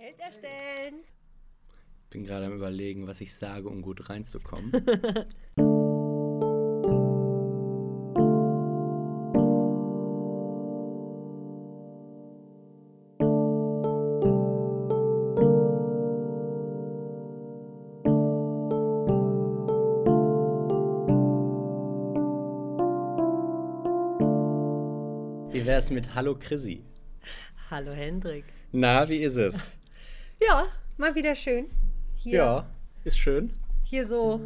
Held erstellen. Bin gerade am überlegen, was ich sage, um gut reinzukommen. Wie wär's mit Hallo Chrissy? Hallo Hendrik. Na, wie ist es? Ja, mal wieder schön. Hier, Ja, ist schön. hier so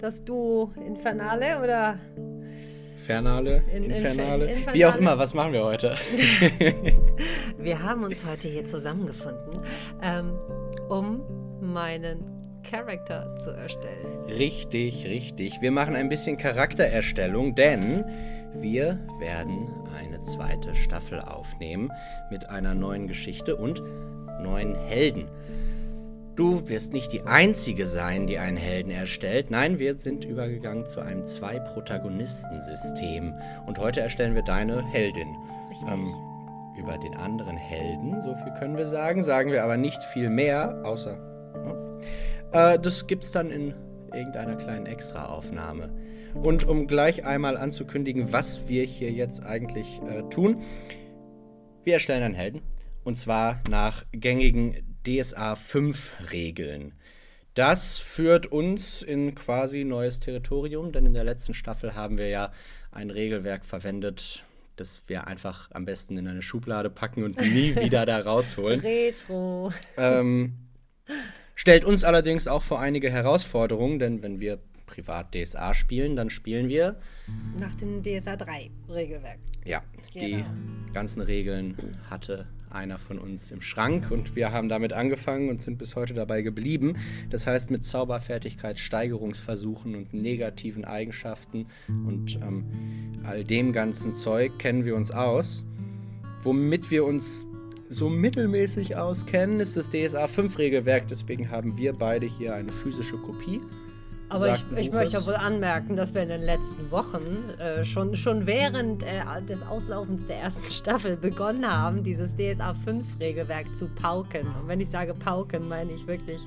das Duo Infernale oder Fernale, In- in- Infernale, in- wie auch Infernale. immer, was machen wir heute? wir haben uns heute hier zusammengefunden, ähm, um meinen Charakter zu erstellen. Richtig, richtig. Wir machen ein bisschen Charaktererstellung, denn wir werden eine zweite Staffel aufnehmen mit einer neuen Geschichte und neuen Helden. Du wirst nicht die Einzige sein, die einen Helden erstellt. Nein, wir sind übergegangen zu einem Zwei-Protagonisten-System. Und heute erstellen wir deine Heldin. Ähm, über den anderen Helden, so viel können wir sagen, sagen wir aber nicht viel mehr, außer. Ja. Äh, das gibt's dann in irgendeiner kleinen Extra-Aufnahme. Und um gleich einmal anzukündigen, was wir hier jetzt eigentlich äh, tun, wir erstellen einen Helden. Und zwar nach gängigen DSA 5 Regeln. Das führt uns in quasi neues Territorium, denn in der letzten Staffel haben wir ja ein Regelwerk verwendet, das wir einfach am besten in eine Schublade packen und nie wieder da rausholen. Retro. Ähm, stellt uns allerdings auch vor einige Herausforderungen, denn wenn wir privat DSA spielen, dann spielen wir Nach dem DSA 3 Regelwerk. Ja, Genau. die ganzen Regeln hatte einer von uns im Schrank und wir haben damit angefangen und sind bis heute dabei geblieben. Das heißt, mit Zauberfertigkeit, Steigerungsversuchen und negativen Eigenschaften und ähm, all dem ganzen Zeug kennen wir uns aus. Womit wir uns so mittelmäßig auskennen, ist das DSA 5 Regelwerk. Deswegen haben wir beide hier eine physische Kopie. Aber ich, ich möchte wohl anmerken, dass wir in den letzten Wochen äh, schon, schon während äh, des Auslaufens der ersten Staffel begonnen haben, dieses DSA 5 Regelwerk zu pauken. Und wenn ich sage pauken, meine ich wirklich,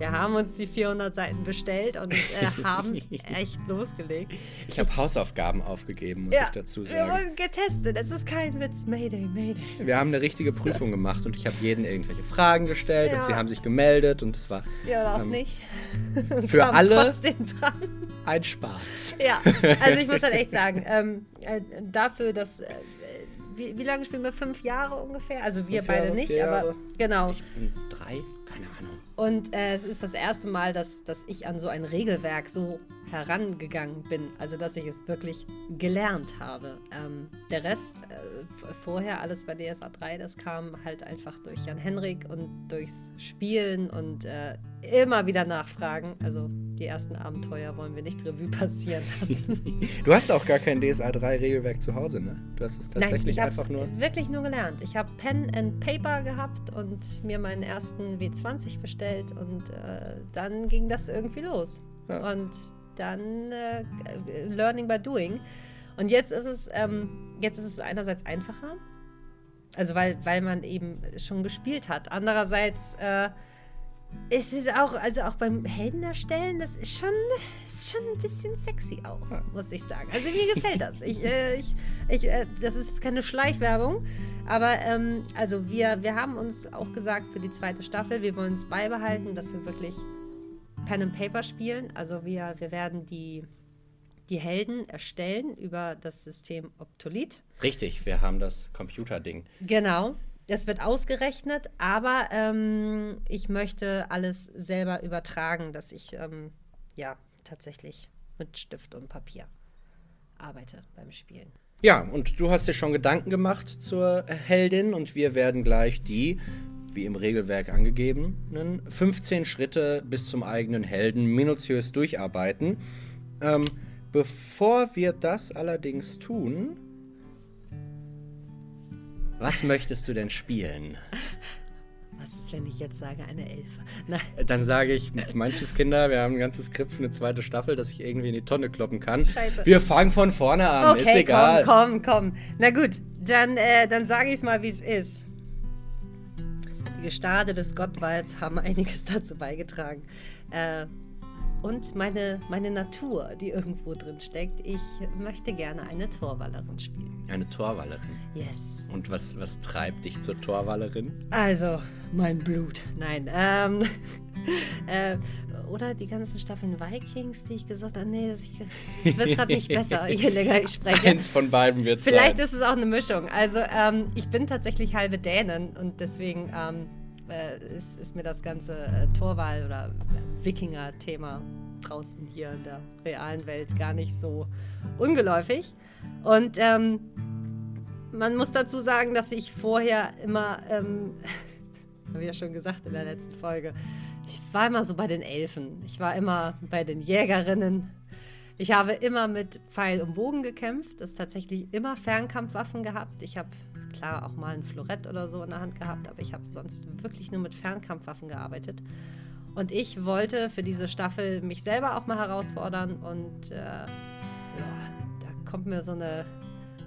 wir haben uns die 400 Seiten bestellt und äh, haben echt losgelegt. Ich habe Hausaufgaben aufgegeben, muss ich dazu wir sagen. wurden getestet. Es ist kein Witz. Mayday, Mayday. Wir haben eine richtige Prüfung gemacht und ich habe jeden irgendwelche Fragen gestellt Ja. und sie haben sich gemeldet und es war Ja, oder auch Ähm, nicht. für alle ein Spaß. Ja, also ich muss halt echt sagen, ähm, äh, dafür, dass. Äh, wie, wie lange spielen wir? Fünf Jahre ungefähr? Also wir Fünf beide Jahre, nicht, aber genau. Ich bin drei, keine Ahnung. Und äh, es ist das erste Mal, dass, dass ich an so ein Regelwerk so herangegangen bin. Also dass ich es wirklich gelernt habe. Ähm, der Rest, äh, vorher alles bei DSA 3, das kam halt einfach durch Jan Henrik und durchs Spielen und äh, immer wieder nachfragen. Also die ersten Abenteuer wollen wir nicht Revue passieren lassen. Du hast auch gar kein DSA 3 Regelwerk zu Hause, ne? Du hast es tatsächlich Nein, ich habe einfach nur. wirklich nur gelernt. Ich habe Pen and Paper gehabt und mir meinen ersten W20 bestellt und äh, dann ging das irgendwie los. Ja. Und dann äh, Learning by Doing. Und jetzt ist es, ähm, jetzt ist es einerseits einfacher, also weil, weil man eben schon gespielt hat. Andererseits äh, ist es auch, also auch beim Helden erstellen, das ist schon, ist schon ein bisschen sexy auch, muss ich sagen. Also mir gefällt das. Ich, äh, ich, ich, äh, das ist jetzt keine Schleichwerbung, aber ähm, also wir, wir haben uns auch gesagt für die zweite Staffel, wir wollen es beibehalten, dass wir wirklich Pen and Paper spielen. Also wir, wir werden die, die Helden erstellen über das System Optolit. Richtig, wir haben das Computerding. Genau. Das wird ausgerechnet, aber ähm, ich möchte alles selber übertragen, dass ich ähm, ja tatsächlich mit Stift und Papier arbeite beim Spielen. Ja, und du hast dir schon Gedanken gemacht zur Heldin und wir werden gleich die, wie im Regelwerk angegebenen, 15 Schritte bis zum eigenen Helden minutiös durcharbeiten. Ähm, bevor wir das allerdings tun, was möchtest du denn spielen? Was ist, wenn ich jetzt sage, eine Elfe? Nein, Dann sage ich, manches Kinder, wir haben ein ganzes Skript für eine zweite Staffel, das ich irgendwie in die Tonne kloppen kann. Scheiße. Wir fangen von vorne an, ist okay, egal. komm, komm, komm. Na gut, dann, äh, dann sage ich es mal, wie es ist. die Gestade des Gottwalds haben einiges dazu beigetragen. Äh, und meine, meine Natur, die irgendwo drin steckt. Ich möchte gerne eine Torwallerin spielen. Eine Torwallerin? Yes. Und was, was treibt dich zur Torwallerin? Also, mein Blut. Nein. Ähm, äh, oder die ganzen Staffeln Vikings, die ich gesagt habe. Nee, es wird gerade nicht besser, je länger ich spreche. Eins von beiden wird Vielleicht sein. ist es auch eine Mischung. Also, ähm, ich bin tatsächlich halbe Dänen und deswegen ähm, äh, ist, ist, mir das ganze äh, Torwahl- oder Wikinger-Thema draußen hier in der realen Welt gar nicht so ungeläufig. Und ähm, man muss dazu sagen, dass ich vorher immer, ähm, habe ich ja schon gesagt in der letzten Folge, ich war immer so bei den Elfen. Ich war immer bei den Jägerinnen. Ich habe immer mit Pfeil und Bogen gekämpft. Das tatsächlich immer Fernkampfwaffen gehabt. Ich habe klar auch mal ein Florett oder so in der Hand gehabt, aber ich habe sonst wirklich nur mit Fernkampfwaffen gearbeitet. Und ich wollte für diese Staffel mich selber auch mal herausfordern und äh, ja, da kommt mir so eine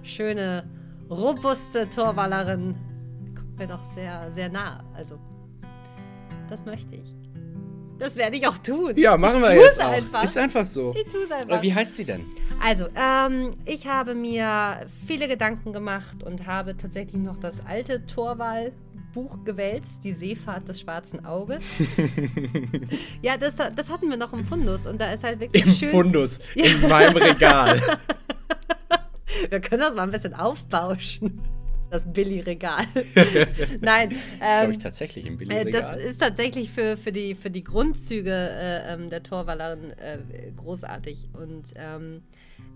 schöne, robuste Torwallerin, kommt mir doch sehr, sehr nah. Also, das möchte ich. Das werde ich auch tun. Ja, machen ich wir jetzt auch. Einfach. Ist einfach so. Ich tue es einfach. Aber wie heißt sie denn? Also, ähm, ich habe mir viele Gedanken gemacht und habe tatsächlich noch das alte Torwahlbuch gewälzt, die Seefahrt des schwarzen Auges. ja, das, das hatten wir noch im Fundus und da ist halt wirklich Im schön... Fundus, in meinem Regal. wir können das mal ein bisschen aufbauschen. Das Billy-Regal. Nein. Das ist, glaube ich, tatsächlich im äh, Billy-Regal. das ist tatsächlich für, für, die, für die Grundzüge äh, ähm, der Torwallerin äh, großartig. Und ähm,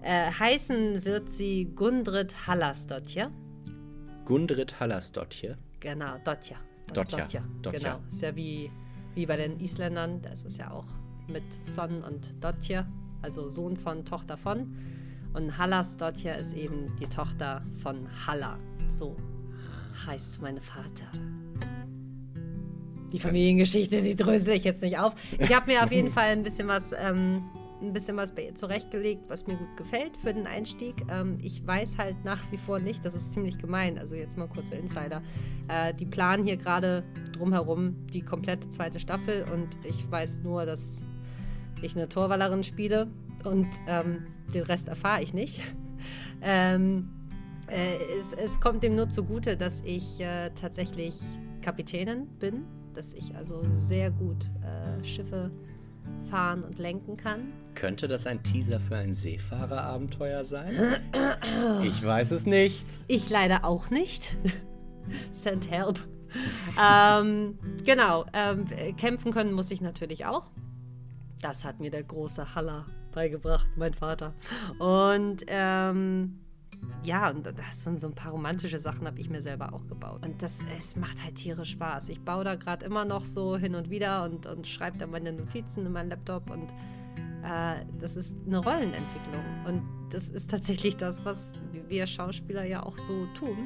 äh, heißen wird sie Gundrit Hallasdottir. Gundrit Hallasdottir. Genau, Dotja. Dotja. Dotja. Genau. Ist ja wie, wie bei den Isländern. Das ist ja auch mit Son und Dottir, also Sohn von, Tochter von. Und Hallas Dottir ist eben die Tochter von Halla. So heißt mein Vater. Die Familiengeschichte, die drösel ich jetzt nicht auf. Ich habe mir auf jeden Fall ein bisschen was, ähm, ein bisschen was zurechtgelegt, was mir gut gefällt für den Einstieg. Ähm, ich weiß halt nach wie vor nicht, das ist ziemlich gemein, also jetzt mal kurzer Insider. Äh, die planen hier gerade drumherum die komplette zweite Staffel und ich weiß nur, dass ich eine Torwallerin spiele und ähm, den Rest erfahre ich nicht. Ähm, äh, es, es, kommt dem nur zugute, dass ich äh, tatsächlich Kapitänin bin, dass ich also sehr gut äh, Schiffe fahren und lenken kann. Könnte das ein Teaser für ein Seefahrerabenteuer sein? ich weiß es nicht. Ich leider auch nicht. Send help. ähm, genau, ähm, kämpfen können muss ich natürlich auch. Das hat mir der große Haller beigebracht, mein Vater. Und ähm, ja, und das sind so ein paar romantische Sachen, habe ich mir selber auch gebaut. Und das, es macht halt tierisch Spaß. Ich baue da gerade immer noch so hin und wieder und, und schreibe da meine Notizen in meinen Laptop und äh, das ist eine Rollenentwicklung. Und das ist tatsächlich das, was wir Schauspieler ja auch so tun.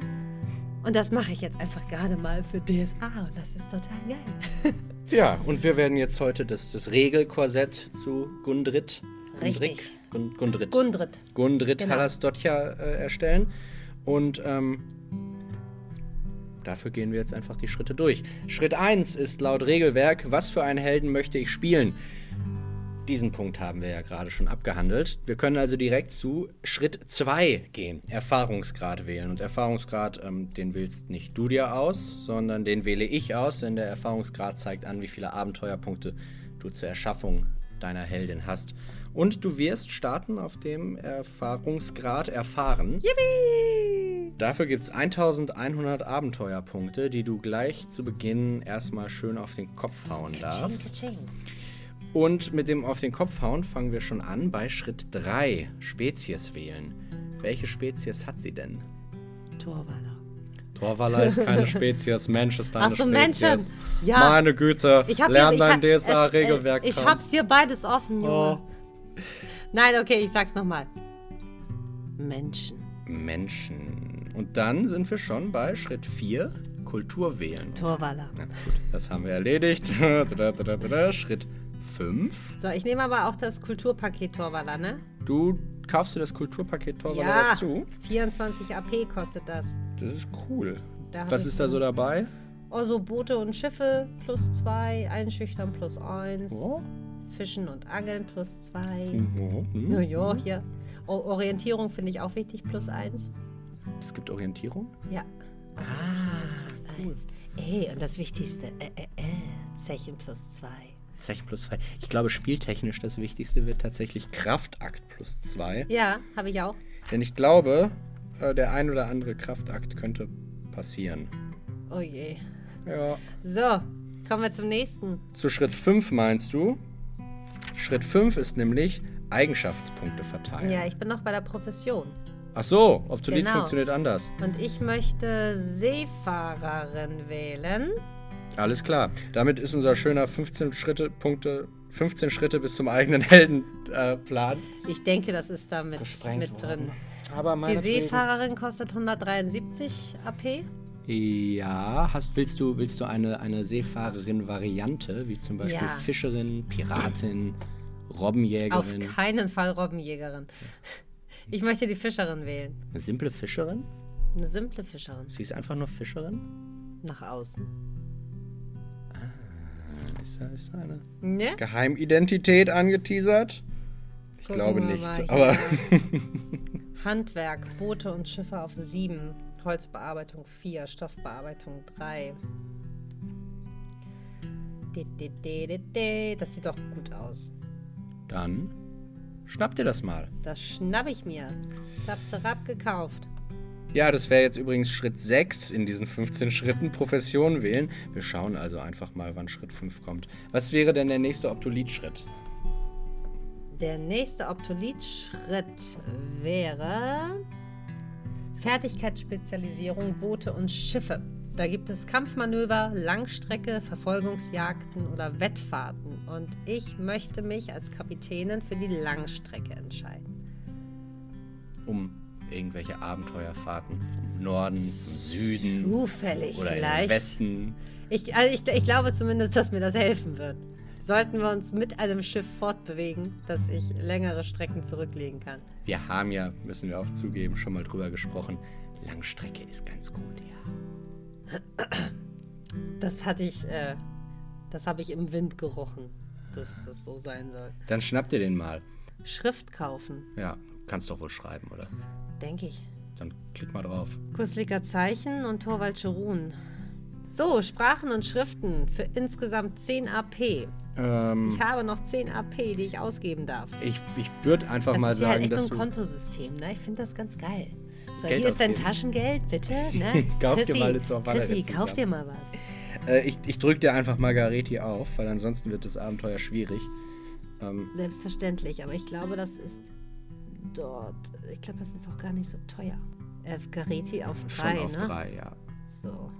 Und das mache ich jetzt einfach gerade mal für DSA und das ist total geil. Ja, und wir werden jetzt heute das, das Regelkorsett zu Gundrit Richtig. Gund, Gundrit. Gundrit. Gundrit Genau. Hallasdottir äh, erstellen. Und ähm, dafür gehen wir jetzt einfach die Schritte durch. Schritt 1 ist laut Regelwerk, was für einen Helden möchte ich spielen? Diesen Punkt haben wir ja gerade schon abgehandelt. Wir können also direkt zu Schritt 2 gehen. Erfahrungsgrad wählen. Und Erfahrungsgrad, ähm, den wählst nicht du dir aus, sondern den wähle ich aus, denn der Erfahrungsgrad zeigt an, wie viele Abenteuerpunkte du zur Erschaffung deiner Heldin hast. Und du wirst starten auf dem Erfahrungsgrad erfahren. Yippie! Dafür gibt es 1100 Abenteuerpunkte, die du gleich zu Beginn erstmal schön auf den Kopf hauen darfst. Und mit dem auf den Kopf hauen fangen wir schon an bei Schritt 3, Spezies wählen. Welche Spezies hat sie denn? Torwaller. Torwaller ist keine Spezies, Mensch ist eine Ach so, Spezies. Menschen. Ja. Meine Güte, Ich lern hier- dein ich hab- DSA-Regelwerk. es, äh, Ich hab's hier beides offen, Junge. Oh. Nein, okay, ich sag's nochmal. Menschen. Menschen. Und dann sind wir schon bei Schritt 4, Kultur wählen. Torwaller. Na gut, das haben wir erledigt. Schritt 5. So, ich nehme aber auch das Kulturpaket Torwaller, ne? Du kaufst dir das Kulturpaket Torwaller Ja. dazu. 24 AP kostet das. Das ist cool. Da Was ist da so dabei? Also Boote und Schiffe plus zwei, Einschüchtern plus eins, Oh. Fischen und Angeln plus zwei. Mhm. Na ja, hier. O Orientierung finde ich auch wichtig, plus eins. Es gibt Orientierung? Ja. Ah, Plus eins. Ey, und das Wichtigste, äh, äh, äh, Zechen plus zwei. Zeichen plus zwei. Ich glaube, spieltechnisch das Wichtigste wird tatsächlich Kraftakt plus zwei. Ja, habe ich auch. Denn ich glaube, äh, der ein oder andere Kraftakt könnte passieren. Oh je. Ja. So, kommen wir zum nächsten. Zu Schritt 5 meinst du? Schritt 5 ist nämlich Eigenschaftspunkte verteilen. Ja, ich bin noch bei der Profession. Ach so, Optolit Genau. funktioniert anders. Und ich möchte Seefahrerin wählen. Alles klar. Damit ist unser schöner 15 Schritte, Punkte, 15 Schritte bis zum eigenen Heldenplan äh, Plan Ich denke, das ist da mit, worden. drin. Aber Die Seefahrerin kostet 173 AP. Ja, hast, willst du, willst du eine, eine Seefahrerin-Variante, wie zum Beispiel Ja. Fischerin, Piratin, Auf Robbenjägerin? keinen Fall Robbenjägerin. Ich möchte die Fischerin wählen. Eine simple Fischerin? Eine simple Fischerin. Sie ist einfach nur Fischerin? Nach außen. Ist da, ist da eine Ne? Geheimidentität angeteasert? Ich Gucken glaube nicht, mal aber Handwerk, Boote und Schiffe auf 7. Holzbearbeitung 4. Stoffbearbeitung 3. Das sieht doch gut aus. Dann schnapp dir das mal. Das schnapp ich mir. Zap, zerab gekauft. Ja, das wäre jetzt übrigens Schritt 6 in diesen 15 Schritten Profession wählen. Wir schauen also einfach mal, wann Schritt 5 kommt. Was wäre denn der nächste Optolit-Schritt? Der nächste Optolit-Schritt wäre Fertigkeitsspezialisierung Boote und Schiffe. Da gibt es Kampfmanöver, Langstrecke, Verfolgungsjagden oder Wettfahrten. Und ich möchte mich als Kapitänin für die Langstrecke entscheiden. Um irgendwelche Abenteuerfahrten vom Norden, zum Süden Zufällig oder vielleicht. Westen. Ich, also ich, ich glaube zumindest, dass mir das helfen wird. Sollten wir uns mit einem Schiff fortbewegen, dass ich längere Strecken zurücklegen kann. Wir haben ja, müssen wir auch zugeben, schon mal drüber gesprochen. Langstrecke ist ganz gut, ja. Das hatte ich, äh, das habe ich im Wind gerochen, dass das so sein soll. Dann schnapp dir den mal. Schrift kaufen, Ja, kannst doch wohl schreiben, oder? denke ich. Dann klick mal drauf. Kusliker Zeichen und Torwaldsche Runen. So, Sprachen und Schriften für insgesamt 10 AP. Ähm, Ich habe noch 10 AP, die ich ausgeben darf. ich ich würde einfach Das mal ist ja sagen, halt echt so dass ein. Kontosystem, ne? Ich finde das ganz geil. So, Geld hier ist dein ausgeben. Taschengeld, bitte. Ne? Kauf dir Chrissy, mal eine Torwalle Chrissy, kauf Jahr. dir mal was. Äh, ich ich drücke dir einfach Margareti auf, weil ansonsten wird das Abenteuer schwierig. Ähm, Selbstverständlich, aber ich glaube, das ist dort. Ich glaube, das ist auch gar nicht so teuer. Äh, Gareti auf schon drei, auf ne? drei, ja. So.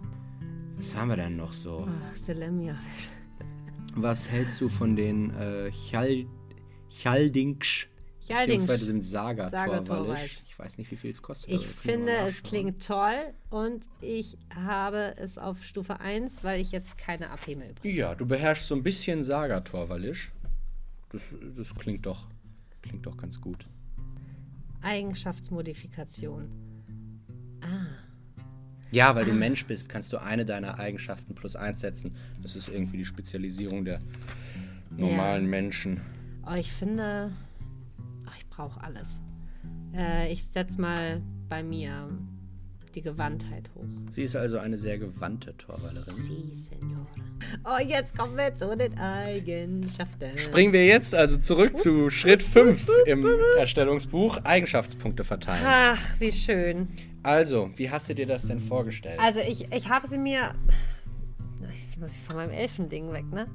Was haben wir denn noch so? Ach, Selemia. Was hältst du von den äh, Chal Chaldingsch Chaldingsch. beziehungsweise dem Saga Saga? Torwallisch. Ich weiß nicht, wie viel es kostet. Ich finde, es klingt toll und ich habe es auf Stufe 1, weil ich jetzt keine mehr übrig habe. Ja, du beherrschst so ein bisschen Saga Torwallisch. Das, das klingt doch klingt doch ganz gut. Eigenschaftsmodifikation. Ah, Ja, weil du Mensch bist, kannst du eine deiner Eigenschaften plus eins setzen. Das ist irgendwie die Spezialisierung der normalen Menschen. oh, ich finde, brauche alles. Äh, ich setze mal bei mir die Gewandtheit hoch. Sie ist also eine sehr gewandte Torwallerin. Si, Signore. Oh, jetzt kommen wir zu den Eigenschaften. Springen wir jetzt also zurück zu Schritt 5 im Erstellungsbuch. Eigenschaftspunkte verteilen. Ach, wie schön. Also, wie hast du dir das denn vorgestellt? Also ich, ich habe sie mir. Jetzt muss ich von meinem Elfending weg, ne?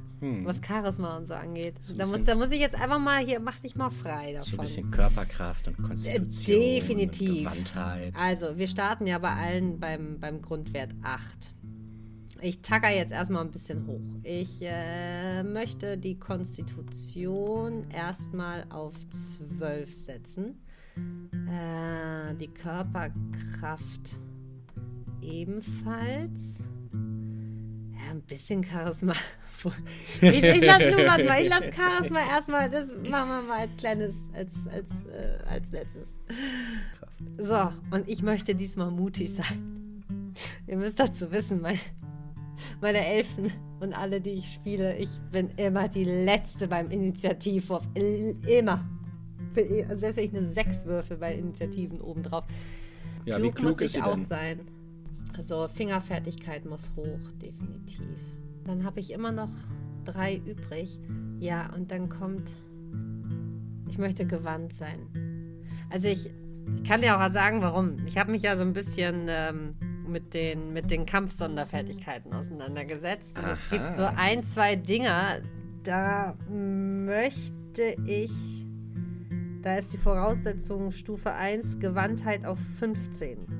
Was Charisma und so angeht. Hm. ein da, muss, da muss ich jetzt einfach mal hier, mach dich mal frei davon. so ein bisschen Körperkraft und Konstitution. Äh, definitiv. Und Gewandtheit. Also, wir starten ja bei allen beim, beim Grundwert 8. Ich tacker jetzt erstmal ein bisschen hoch. Ich äh, möchte die Konstitution erstmal auf 12 setzen. Äh, die Körperkraft ebenfalls. Ja, ein bisschen Charisma. Ich, ich lasse lass Charisma erstmal, das machen wir mal als kleines, als, als, äh, als letztes. So, und ich möchte diesmal mutig sein. Ihr müsst dazu wissen, mein, meine Elfen und alle, die ich spiele, ich bin immer die Letzte beim Initiativwurf. Immer. Selbst wenn ich eine 6 würfe bei Initiativen obendrauf. Ja, klug wie klug muss ist ich auch denn? sein. Also Fingerfertigkeit muss hoch, definitiv. Dann habe ich immer noch drei übrig. Ja, und dann kommt, ich möchte gewandt sein. Also ich kann dir auch sagen, warum. Ich habe mich ja so ein bisschen ähm, mit den, mit den Kampfsonderfertigkeiten auseinandergesetzt. Und es gibt so ein, zwei Dinger, da möchte ich, da ist die Voraussetzung Stufe 1 Gewandtheit auf 15.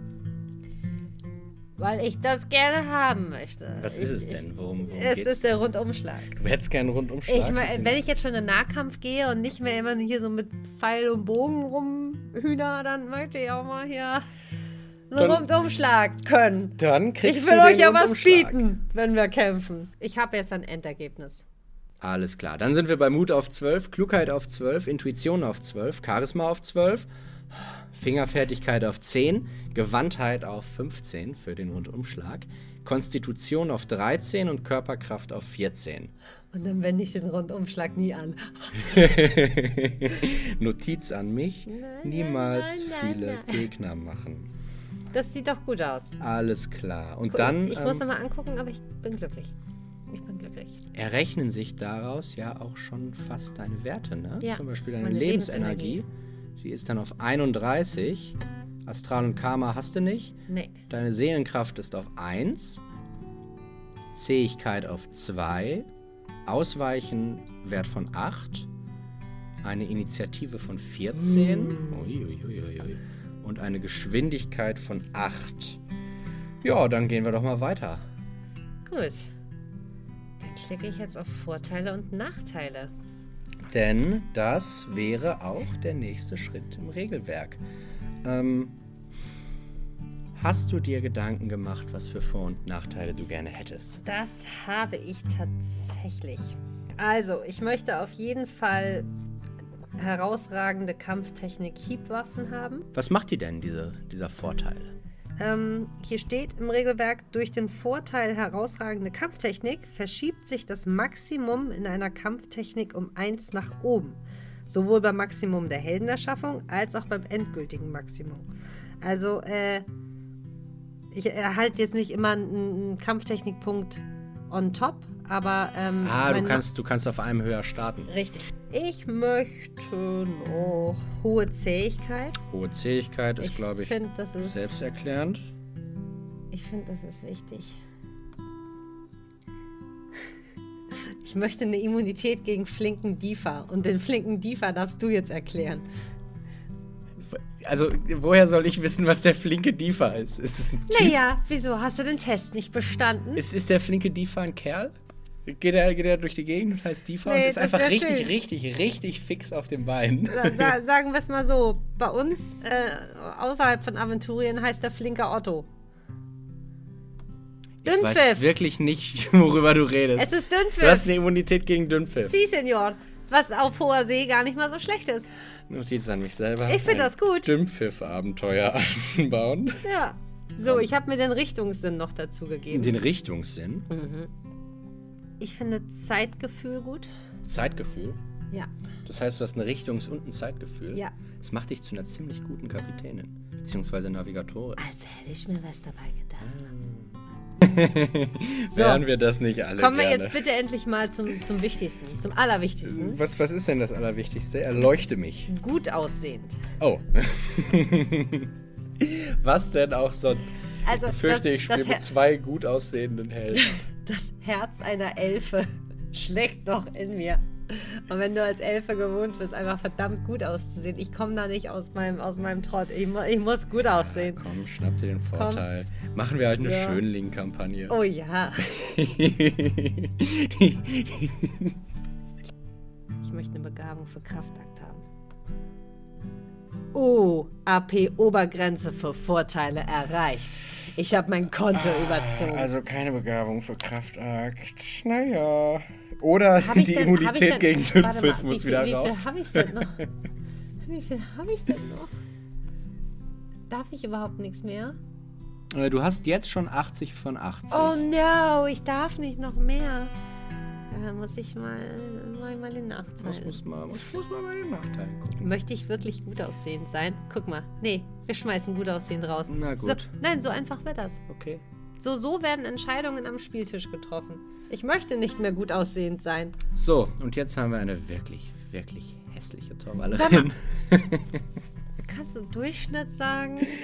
Weil ich das gerne haben möchte. Was ich, ist es denn? Worum, worum Es geht's? ist der Rundumschlag. du hättest keinen Rundumschlag. Ich mein, wenn ich jetzt schon in den Nahkampf gehe und nicht mehr immer hier so mit Pfeil und Bogen rumhühner, dann möchte ich auch mal hier einen Dann- Rundumschlag können. Dann kriegst Ich will du euch ja was bieten, wenn wir kämpfen. Ich habe jetzt ein Endergebnis. Alles klar. Dann sind wir bei Mut auf 12, Klugheit auf 12, Intuition auf 12, Charisma auf 12, Fingerfertigkeit auf 10, Gewandtheit auf 15 für den Rundumschlag, Konstitution auf 13 und Körperkraft auf 14. Und dann wende ich den Rundumschlag nie an. Notiz an mich, Nein, niemals nein, nein, viele nein. Gegner machen. Das sieht doch gut aus. Alles klar. Und dann ich, ich muss ähm, nochmal angucken, aber ich bin glücklich. Ich bin glücklich. errechnen sich daraus ja auch schon fast deine Werte, ne? Ja, Zum Beispiel deine meine Lebensenergie. Die ist dann auf 31. Astral und Karma hast du nicht. Nee. Deine Seelenkraft ist auf 1. Zähigkeit auf 2. Ausweichen Wert von 8. Eine Initiative von 14. Ui, ui, ui, ui, ui. Und eine Geschwindigkeit von 8. Ja, dann gehen wir doch mal weiter. Gut. Dann klicke ich jetzt auf Vorteile und Nachteile. Denn das wäre auch der nächste Schritt im Regelwerk. Ähm, hast du dir Gedanken gemacht, was für Vor- und Nachteile du gerne hättest? Das habe ich tatsächlich. Also, ich möchte auf jeden Fall herausragende Kampftechnik Hiebwaffen haben. Was macht dir denn diese, dieser Vorteil? Ähm, hier steht im Regelwerk, durch den Vorteil herausragende Kampftechnik verschiebt sich das Maximum in einer Kampftechnik um 1 nach oben. Sowohl beim Maximum der Heldenerschaffung als auch beim endgültigen Maximum. Also, äh, ich erhalte jetzt nicht immer einen, einen Kampftechnikpunkt on top, aber. Ähm, Ah, du kannst, du kannst auf einem höher starten. Richtig. Ich möchte noch hohe Zähigkeit. Hohe Zähigkeit ist, glaube ich, finde, das ist. selbsterklärend. Ich finde, das ist wichtig. Ich möchte eine Immunität gegen flinken Difa. Und den flinken Difa darfst du jetzt erklären. Also, woher soll ich wissen, was der flinke Difa ist? Ist es ein Typ? Naja, wieso? Hast du den Test nicht bestanden? Ist, ist der flinke Difa ein Kerl? Geht er, geht er durch die Gegend und heißt Difa Nee, und ist das einfach richtig, schön. richtig, richtig fix auf dem Bein? Sa sa sagen wir es mal so. Bei uns, äh, außerhalb von Aventurien, heißt der flinke Otto. Ich weiß Dünnpfiff. wirklich nicht, worüber du redest. Es ist du hast Dünnpfiff. eine Immunität gegen Dünnpfiff. Sie, Senor. Was auf hoher See gar nicht mal so schlecht ist. Notiz an mich selber. Ich find Ein das gut. Dünnpfiff-Abenteuer anbauen. Ja. So, ich habe mir den Richtungssinn noch dazu gegeben. Den Richtungssinn, Ich finde Zeitgefühl gut. Zeitgefühl. Ja. Das heißt, du hast ein Richtungs- und ein Zeitgefühl. Ja. Das macht dich zu einer ziemlich guten Kapitänin. Beziehungsweise Navigatorin. Als hätte ich mir was dabei gedacht. Wären wir das nicht alle Kommen wir gerne. jetzt bitte endlich mal zum, zum Wichtigsten, zum Allerwichtigsten. Was, was ist denn das Allerwichtigste? Erleuchte mich. Gut aussehend. Oh. was denn auch sonst? Also, ich befürchte, das- ich spiele mit zwei gut aussehenden Helden. Das Herz einer Elfe schlägt noch in mir. Und wenn du als Elfe gewohnt bist, einfach verdammt gut auszusehen, ich komme da nicht aus meinem, aus meinem Trott. Ich, mu ich muss gut aussehen. Komm, schnapp dir den Vorteil. Machen wir halt eine Ja. Schönling-Kampagne. Oh ja. Ich möchte eine Begabung für Kraftakt haben. Oh, AP-Obergrenze für Vorteile erreicht. Ich habe mein Konto überzogen. Also keine Begabung für Kraftakt. Naja. Oder ich die denn- ich Immunität denn- gegen Dünnpfiff mal, muss wieder wie raus. Wie viel habe ich denn noch? wie viel habe ich denn noch? Darf ich überhaupt nichts mehr? Äh, Du hast jetzt schon 80 von 80. Oh no, ich darf nicht noch mehr. Da muss ich mal, mal, mal den Das Nachteil. muss man, muss, muss bei den Nachteilen gucken. Möchte ich wirklich gut aussehend sein? Guck mal. Nee, wir schmeißen gut aussehend raus. Na So, gut. nein, so einfach wird das. Okay. So, so werden Entscheidungen am Spieltisch getroffen. Ich möchte nicht mehr gut aussehend sein. So, und jetzt haben wir eine wirklich, wirklich hässliche Torwallerin. Kannst du Durchschnitt sagen?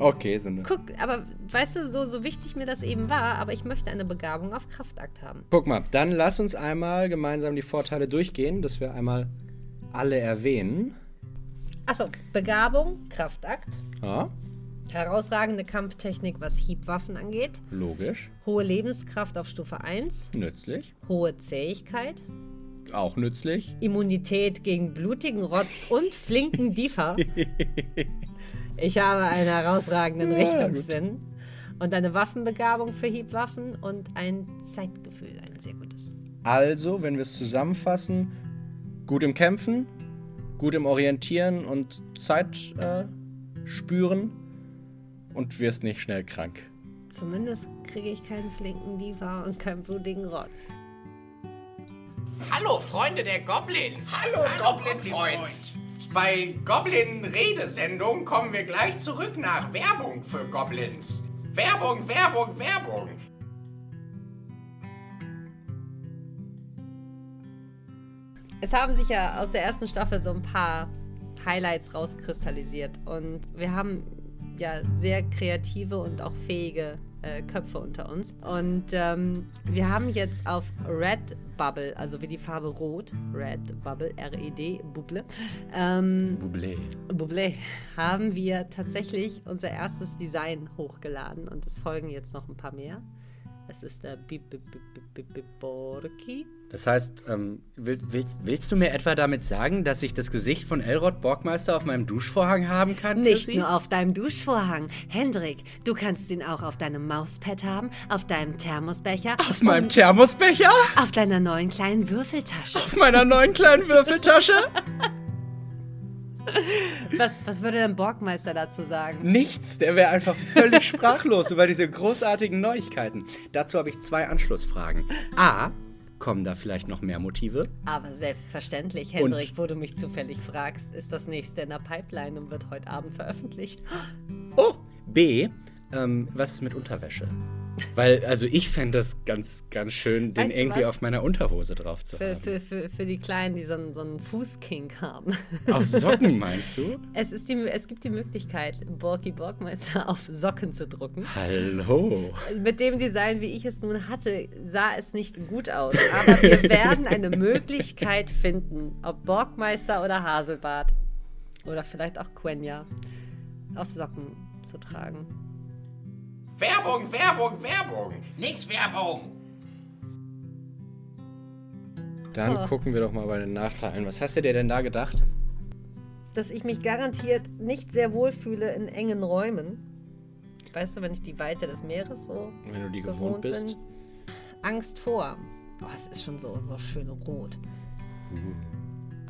Okay, so eine. Guck, aber weißt du, so, so wichtig mir das eben war, aber ich möchte eine Begabung auf Kraftakt haben. Guck mal, dann lass uns einmal gemeinsam die Vorteile durchgehen, dass wir einmal alle erwähnen. Achso, Begabung, Kraftakt, Ja, herausragende Kampftechnik, was Hiebwaffen angeht, logisch. hohe Lebenskraft auf Stufe 1, Nützlich. hohe Zähigkeit, Auch nützlich. Immunität gegen blutigen Rotz und flinken Diefer. Ich habe einen herausragenden Ja, Richtungssinn und eine Waffenbegabung für Hiebwaffen und ein Zeitgefühl, ein sehr gutes. Also, wenn wir es zusammenfassen, gut im Kämpfen, gut im Orientieren und Zeit äh, spüren und wirst nicht schnell krank. Zumindest kriege ich keinen flinken Diefer und keinen blutigen Rotz. Hallo, Freunde der Goblins. Hallo, Goblin-Freund. Bei Goblin-Redesendung kommen wir gleich zurück nach Werbung für Goblins. Werbung, Werbung, Werbung. Es haben sich ja aus der ersten Staffel so ein paar Highlights rauskristallisiert und wir haben ja sehr kreative und auch fähige äh, Köpfe unter uns. Und ähm, wir haben jetzt auf Red Bubble, also wie die Farbe Rot, Red Bubble, R-E-D, Bubble, ähm, Bublé. Bublé, haben wir tatsächlich unser erstes Design hochgeladen und es folgen jetzt noch ein paar mehr. Es ist der Bip Das heißt, ähm, will, willst, willst du mir etwa damit sagen, dass ich das Gesicht von Elrod Borgmeister auf meinem Duschvorhang haben kann? Nicht Chrissy? nur auf deinem Duschvorhang. Hendrik, du kannst ihn auch auf deinem Mauspad haben, auf deinem Thermosbecher, Auf meinem Thermosbecher? auf deiner neuen kleinen Würfeltasche. Auf meiner neuen kleinen Würfeltasche? Was, was würde denn Borgmeister dazu sagen? Nichts, der wäre einfach völlig sprachlos über diese großartigen Neuigkeiten. Dazu habe ich zwei Anschlussfragen. A, kommen da vielleicht noch mehr Motive? Aber selbstverständlich, Hendrik, wo du mich zufällig fragst, ist das nächste in der Pipeline und wird heute Abend veröffentlicht. Oh, B, ähm, was ist mit Unterwäsche? Weil, also ich fände das ganz, ganz schön, den Weißt du irgendwie was? auf meiner Unterhose drauf zu Für, haben. für, für, für die Kleinen, die so einen, so einen Fußkink haben. Auf Socken meinst du? Es, ist die, es gibt die Möglichkeit, Borki Borgmeister auf Socken zu drucken. Hallo. Mit dem Design, wie ich es nun hatte, sah es nicht gut aus. Aber wir werden eine Möglichkeit finden, ob Borgmeister oder Haselbart oder vielleicht auch Quenya auf Socken zu tragen. Werbung, Werbung, Werbung. Nix Werbung. Dann Ah. gucken wir doch mal bei den Nachteilen. Was hast du dir denn da gedacht? Dass ich mich garantiert nicht sehr wohl fühle in engen Räumen. Weißt du, wenn ich die Weite des Meeres so Wenn du die gewohnt gewohnt bist. bin. Angst vor. Oh, es ist schon so, so schön rot.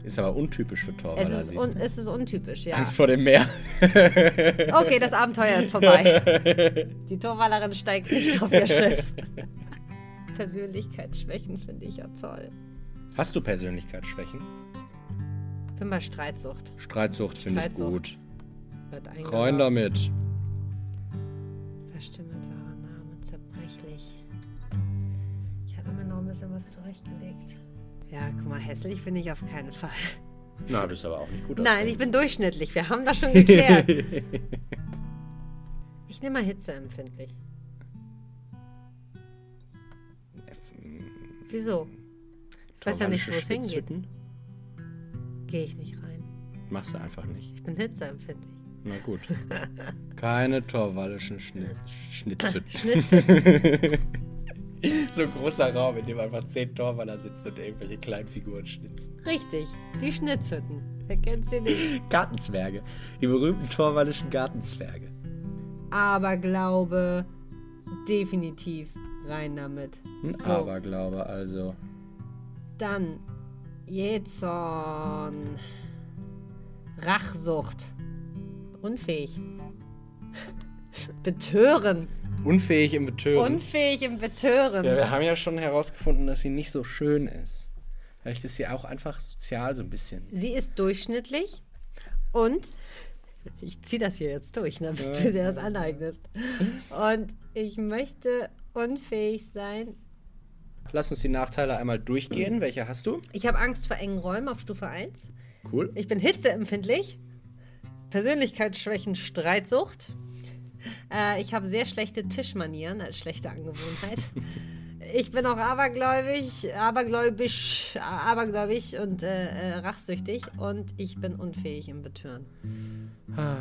Ist aber untypisch für Es Torwaller, ist, un, es ist untypisch, ja. Angst vor dem Meer. Okay, das Abenteuer ist vorbei. Die Torwallerin steigt nicht auf ihr Schiff. Persönlichkeitsschwächen finde ich ja toll. Hast du Persönlichkeitsschwächen? Bin bei Streitsucht. Streitsucht finde ich gut. Rein damit. Verstimmend Ja, guck mal, hässlich bin ich auf keinen Fall. Na, bist aber auch nicht gut Nein, ich bin durchschnittlich. Wir haben das schon geklärt. ich nehme mal hitzeempfindlich. Wieso? Ich weiß ja nicht, wo es hingeht. Gehe ich nicht rein. Machst du einfach nicht. Ich bin hitzeempfindlich. Na gut. Keine torwallischen Schnitt Schnitzhütten. So ein großer Raum, in dem einfach zehn Torwaller sitzen und irgendwelche kleinen Figuren schnitzen. Richtig, die Schnitzhütten. Wer kennt sie nicht? Gartenzwerge. Die berühmten torwallischen Gartenzwerge. Aber glaube, definitiv rein damit. Ein So. Aberglaube also. Dann Jezorn. Rachsucht. Unfähig. Betören. Unfähig im Betören. Unfähig im Betören. ja, wir haben ja schon herausgefunden, dass sie nicht so schön ist. Vielleicht ist sie auch einfach sozial so ein bisschen. Sie ist durchschnittlich und ich ziehe das hier jetzt durch, ne, bis du dir das aneignest. Und ich möchte unfähig sein. Lass uns die Nachteile einmal durchgehen. Welche hast du? Ich habe Angst vor engen Räumen auf Stufe 1. Cool. Ich bin hitzeempfindlich. Persönlichkeitsschwächen, Streitsucht. Äh, ich habe sehr schlechte Tischmanieren als schlechte Angewohnheit. Ich bin auch abergläubig, abergläubisch, abergläubig und äh, äh, rachsüchtig und ich bin unfähig im Betören. Ah,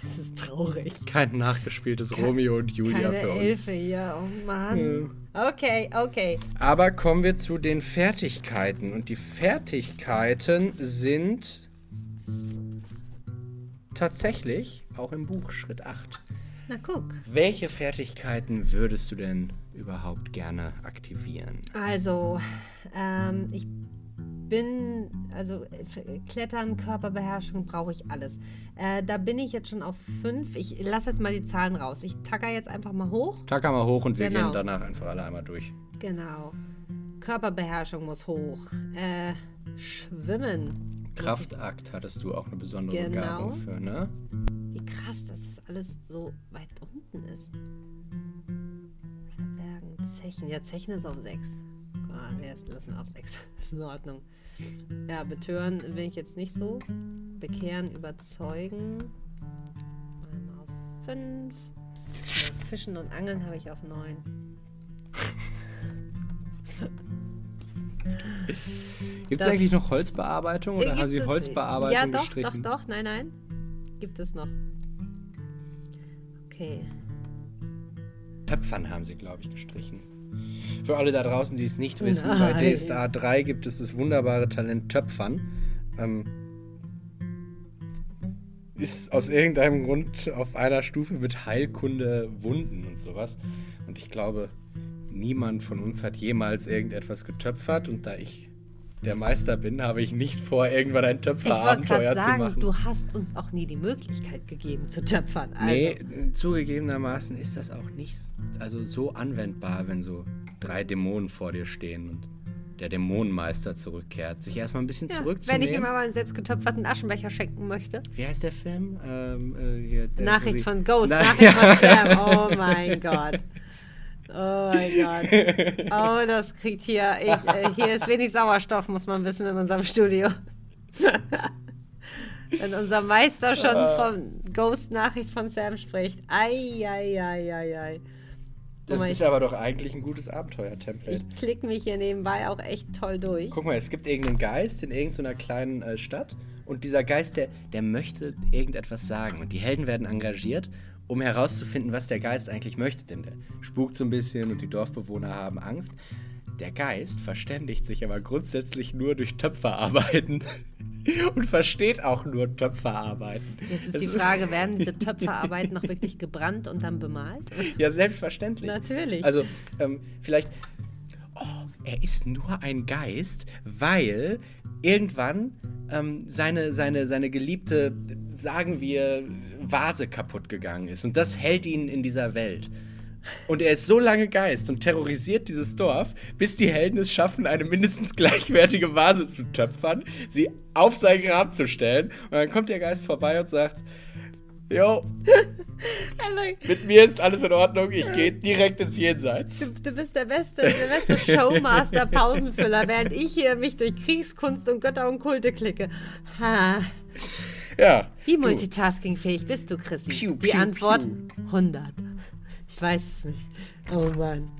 Das ist traurig. Kein nachgespieltes Romeo und Julia Keine für uns. Hilfe hier, oh Mann. Okay, okay. Aber kommen wir zu den Fertigkeiten. Und die Fertigkeiten sind tatsächlich auch im Buch Schritt 8. Na guck. Welche Fertigkeiten würdest du denn überhaupt gerne aktivieren? Also, ähm, ich bin, also Klettern, Körperbeherrschung brauche ich alles. Äh, da bin ich jetzt schon auf fünf. Ich lasse jetzt mal die Zahlen raus. Ich tacker jetzt einfach mal hoch. Tacker mal hoch und wir Genau. gehen danach einfach alle einmal durch. Genau. Körperbeherrschung muss hoch. Äh, Schwimmen. Kraftakt hattest du auch eine besondere Genau. Begabung für, ne? Wie krass, dass das alles so weit unten ist. Bergen, Zechen. Ja, Zechen ist auf 6. Ah, jetzt lassen wir auf 6. Ist in Ordnung. Ja, betören bin ich jetzt nicht so. Bekehren, überzeugen. Einmal auf 5. Fischen und Angeln habe ich auf 9. Gibt es eigentlich noch Holzbearbeitung oder haben sie Holzbearbeitung Ja, doch, gestrichen? doch, doch. Nein, nein. Gibt es noch. Okay. Töpfern haben sie, glaube ich, gestrichen. Für alle da draußen, die es nicht wissen, bei Nein. DSA 3 gibt es das wunderbare Talent Töpfern. Ähm, ist aus irgendeinem Grund auf einer Stufe mit Heilkunde Wunden und sowas. Und ich glaube, niemand von uns hat jemals irgendetwas getöpfert. Und da ich der Meister bin, habe ich nicht vor, irgendwann ein Ich wollte Töpferabenteuer gerade zu sagen, machen. du hast uns auch nie die Möglichkeit gegeben zu töpfern. Also, Nee, zugegebenermaßen ist das auch nicht also so anwendbar, wenn so drei Dämonen vor dir stehen und der Dämonenmeister zurückkehrt. Sich erstmal ein bisschen ja, zurückzunehmen. wenn ich ihm aber einen selbst getöpferten Aschenbecher schenken möchte. Wie heißt der Film? Ähm, äh, hier, der, Nachricht von Ghost, Na- Nachricht von Sam. Oh mein Gott. Oh mein Gott. Oh, das kriegt hier. Ich, äh, hier ist wenig Sauerstoff, muss man wissen, in unserem Studio. Wenn unser Meister schon von Ghost Nachricht von Sam spricht. Ei, ei, ei, ei, ei. Das mal, ist aber doch eigentlich ein gutes Abenteuer-Template. Ich klicke mich hier nebenbei auch echt toll durch. Guck mal, es gibt irgendeinen Geist in irgendeiner kleinen äh, Stadt und dieser Geist, der, der möchte irgendetwas sagen. Und die Helden werden engagiert, um herauszufinden, was der Geist eigentlich möchte. Denn der spukt so ein bisschen und die Dorfbewohner haben Angst. Der Geist verständigt sich aber grundsätzlich nur durch Töpferarbeiten und versteht auch nur Töpferarbeiten. Jetzt ist Es die Frage, werden diese Töpferarbeiten noch wirklich gebrannt und dann bemalt? Ja, selbstverständlich. Natürlich. Also, ähm, vielleicht. Oh, er ist nur ein Geist, weil irgendwann ähm, seine, seine, seine geliebte, sagen wir, Vase kaputt gegangen ist. Und das hält ihn in dieser Welt. Und er ist so lange Geist und terrorisiert dieses Dorf, bis die Helden es schaffen, eine mindestens gleichwertige Vase zu töpfern, sie auf sein Grab zu stellen. Und dann kommt der Geist vorbei und sagt: Jo, mit mir ist alles in Ordnung, ich gehe direkt ins Jenseits. Du, du bist der beste, der beste Showmaster, Pausenfüller, während ich hier mich durch Kriegskunst und Götter und Kulte klicke. Ha. Ja. Wie multitaskingfähig bist du, Chrissy? Piu, Die piu, Antwort: piu. 100. Ich weiß es nicht. Oh Mann.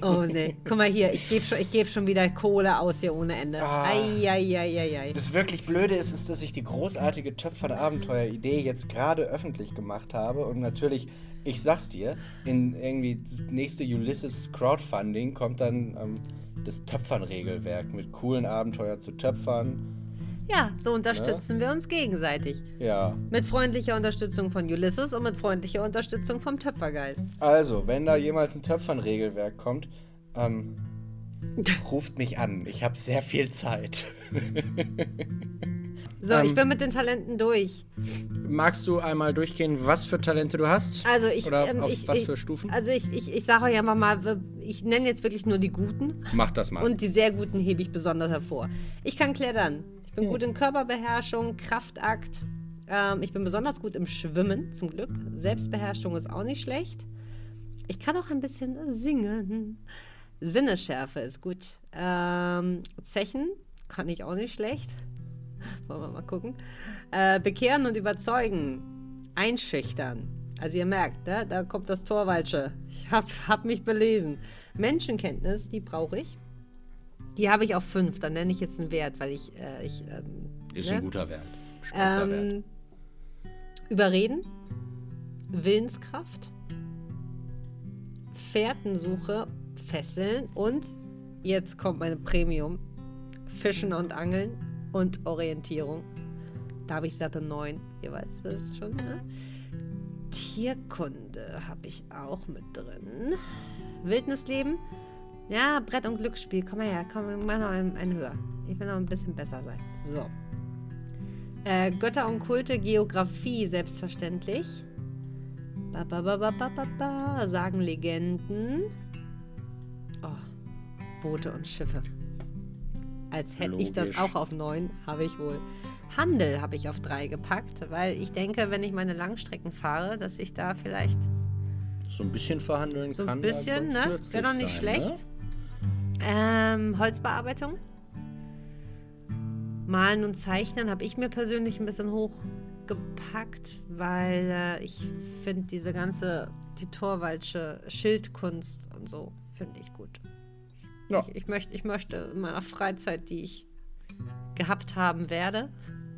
Oh nee. Guck mal hier, ich gebe schon, ich geb schon wieder Kohle aus hier ohne Ende. Ah. Eieieiei. Das wirklich Blöde ist, ist, dass ich die großartige Töpfern-Abenteuer-Idee jetzt gerade öffentlich gemacht habe. Und natürlich, ich sag's dir, in irgendwie das nächste Ulysses Crowdfunding kommt dann ähm, das Töpfern-Regelwerk mit coolen Abenteuer zu Töpfern. Ja, so unterstützen wir uns gegenseitig. Ja. Mit freundlicher Unterstützung von Ulysses und mit freundlicher Unterstützung vom Töpfergeist. Also, wenn da jemals ein Töpfern-Regelwerk kommt, ähm, ruft mich an. Ich habe sehr viel Zeit. So, Ähm, ich bin mit den Talenten durch. Magst du einmal durchgehen, was für Talente du hast? Also ich, Oder ähm, auf ich, was ich, für Stufen? Also ich, ich, ich sage euch einfach mal, ich nenne jetzt wirklich nur die guten Mach das mal. und die sehr guten hebe ich besonders hervor. Ich kann klettern. Ich bin Hm. gut in Körperbeherrschung, Kraftakt. Ähm, ich bin besonders gut im Schwimmen, zum Glück. Selbstbeherrschung ist auch nicht schlecht. Ich kann auch ein bisschen singen. Sinnesschärfe ist gut. Ähm, Zechen kann ich auch nicht schlecht. Wollen wir mal gucken. Äh, bekehren und überzeugen. Einschüchtern. Also ihr merkt, ne? da kommt das Torwaldsche. Ich hab, hab mich belesen. Menschenkenntnis, die brauche ich. Die habe ich auf fünf. Dann nenne ich jetzt einen Wert, weil ich, äh, ich ähm, Ist ne? ein guter Wert. Stolzer Wert. ähm, Überreden, Willenskraft, Fährtensuche, Fesseln und jetzt kommt meine Premium, Fischen und Angeln und Orientierung. Da habe ich satte neun jeweils. Das ist schon, ne? Tierkunde habe ich auch mit drin. Wildnisleben. Ja, Brett- und Glücksspiel. Komm mal her, komm, mach noch einen, einen höher. Ich will noch ein bisschen besser sein. So. Äh, Götter und Kulte, Geografie, selbstverständlich. Ba, ba, ba, ba, ba, ba, ba, sagen Legenden. Oh, Boote und Schiffe. Als hätte ich das auch auf 9, habe ich wohl. Handel habe ich auf 3 gepackt, weil ich denke, wenn ich meine Langstrecken fahre, dass ich da vielleicht So ein bisschen verhandeln so kann. ein da bisschen, ne? Wäre doch nicht sein, schlecht. Ne? Ähm, Holzbearbeitung. Malen und Zeichnen habe ich mir persönlich ein bisschen hochgepackt, weil äh, ich finde diese ganze, die Torwaldsche Schildkunst und so, finde ich gut. Ja. Ich, ich, möchte, ich möchte in meiner Freizeit, die ich gehabt haben werde,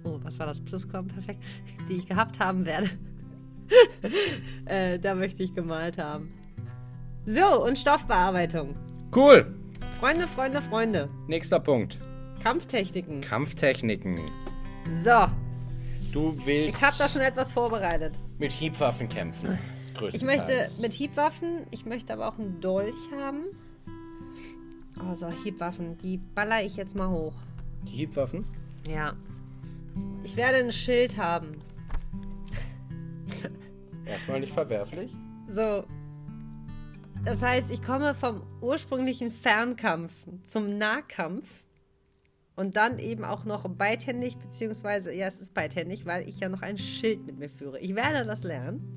oh, was war das Plusquam? Perfekt. Die ich gehabt haben werde, äh, da möchte ich gemalt haben. So, und Stoffbearbeitung. Cool. Freunde, Freunde, Freunde. Nächster Punkt. Kampftechniken. Kampftechniken. So, Du willst ich habe da schon etwas vorbereitet. mit Hiebwaffen kämpfen. Ich möchte mit Hiebwaffen, ich möchte aber auch einen Dolch haben. Oh, so Hiebwaffen, die baller ich jetzt mal hoch. Die Hiebwaffen? Ja. Ich werde ein Schild haben. Erstmal nicht verwerflich. So. Das heißt, ich komme vom ursprünglichen Fernkampf zum Nahkampf und dann eben auch noch beidhändig, beziehungsweise, ja, es ist beidhändig, weil ich ja noch ein Schild mit mir führe. Ich werde das lernen.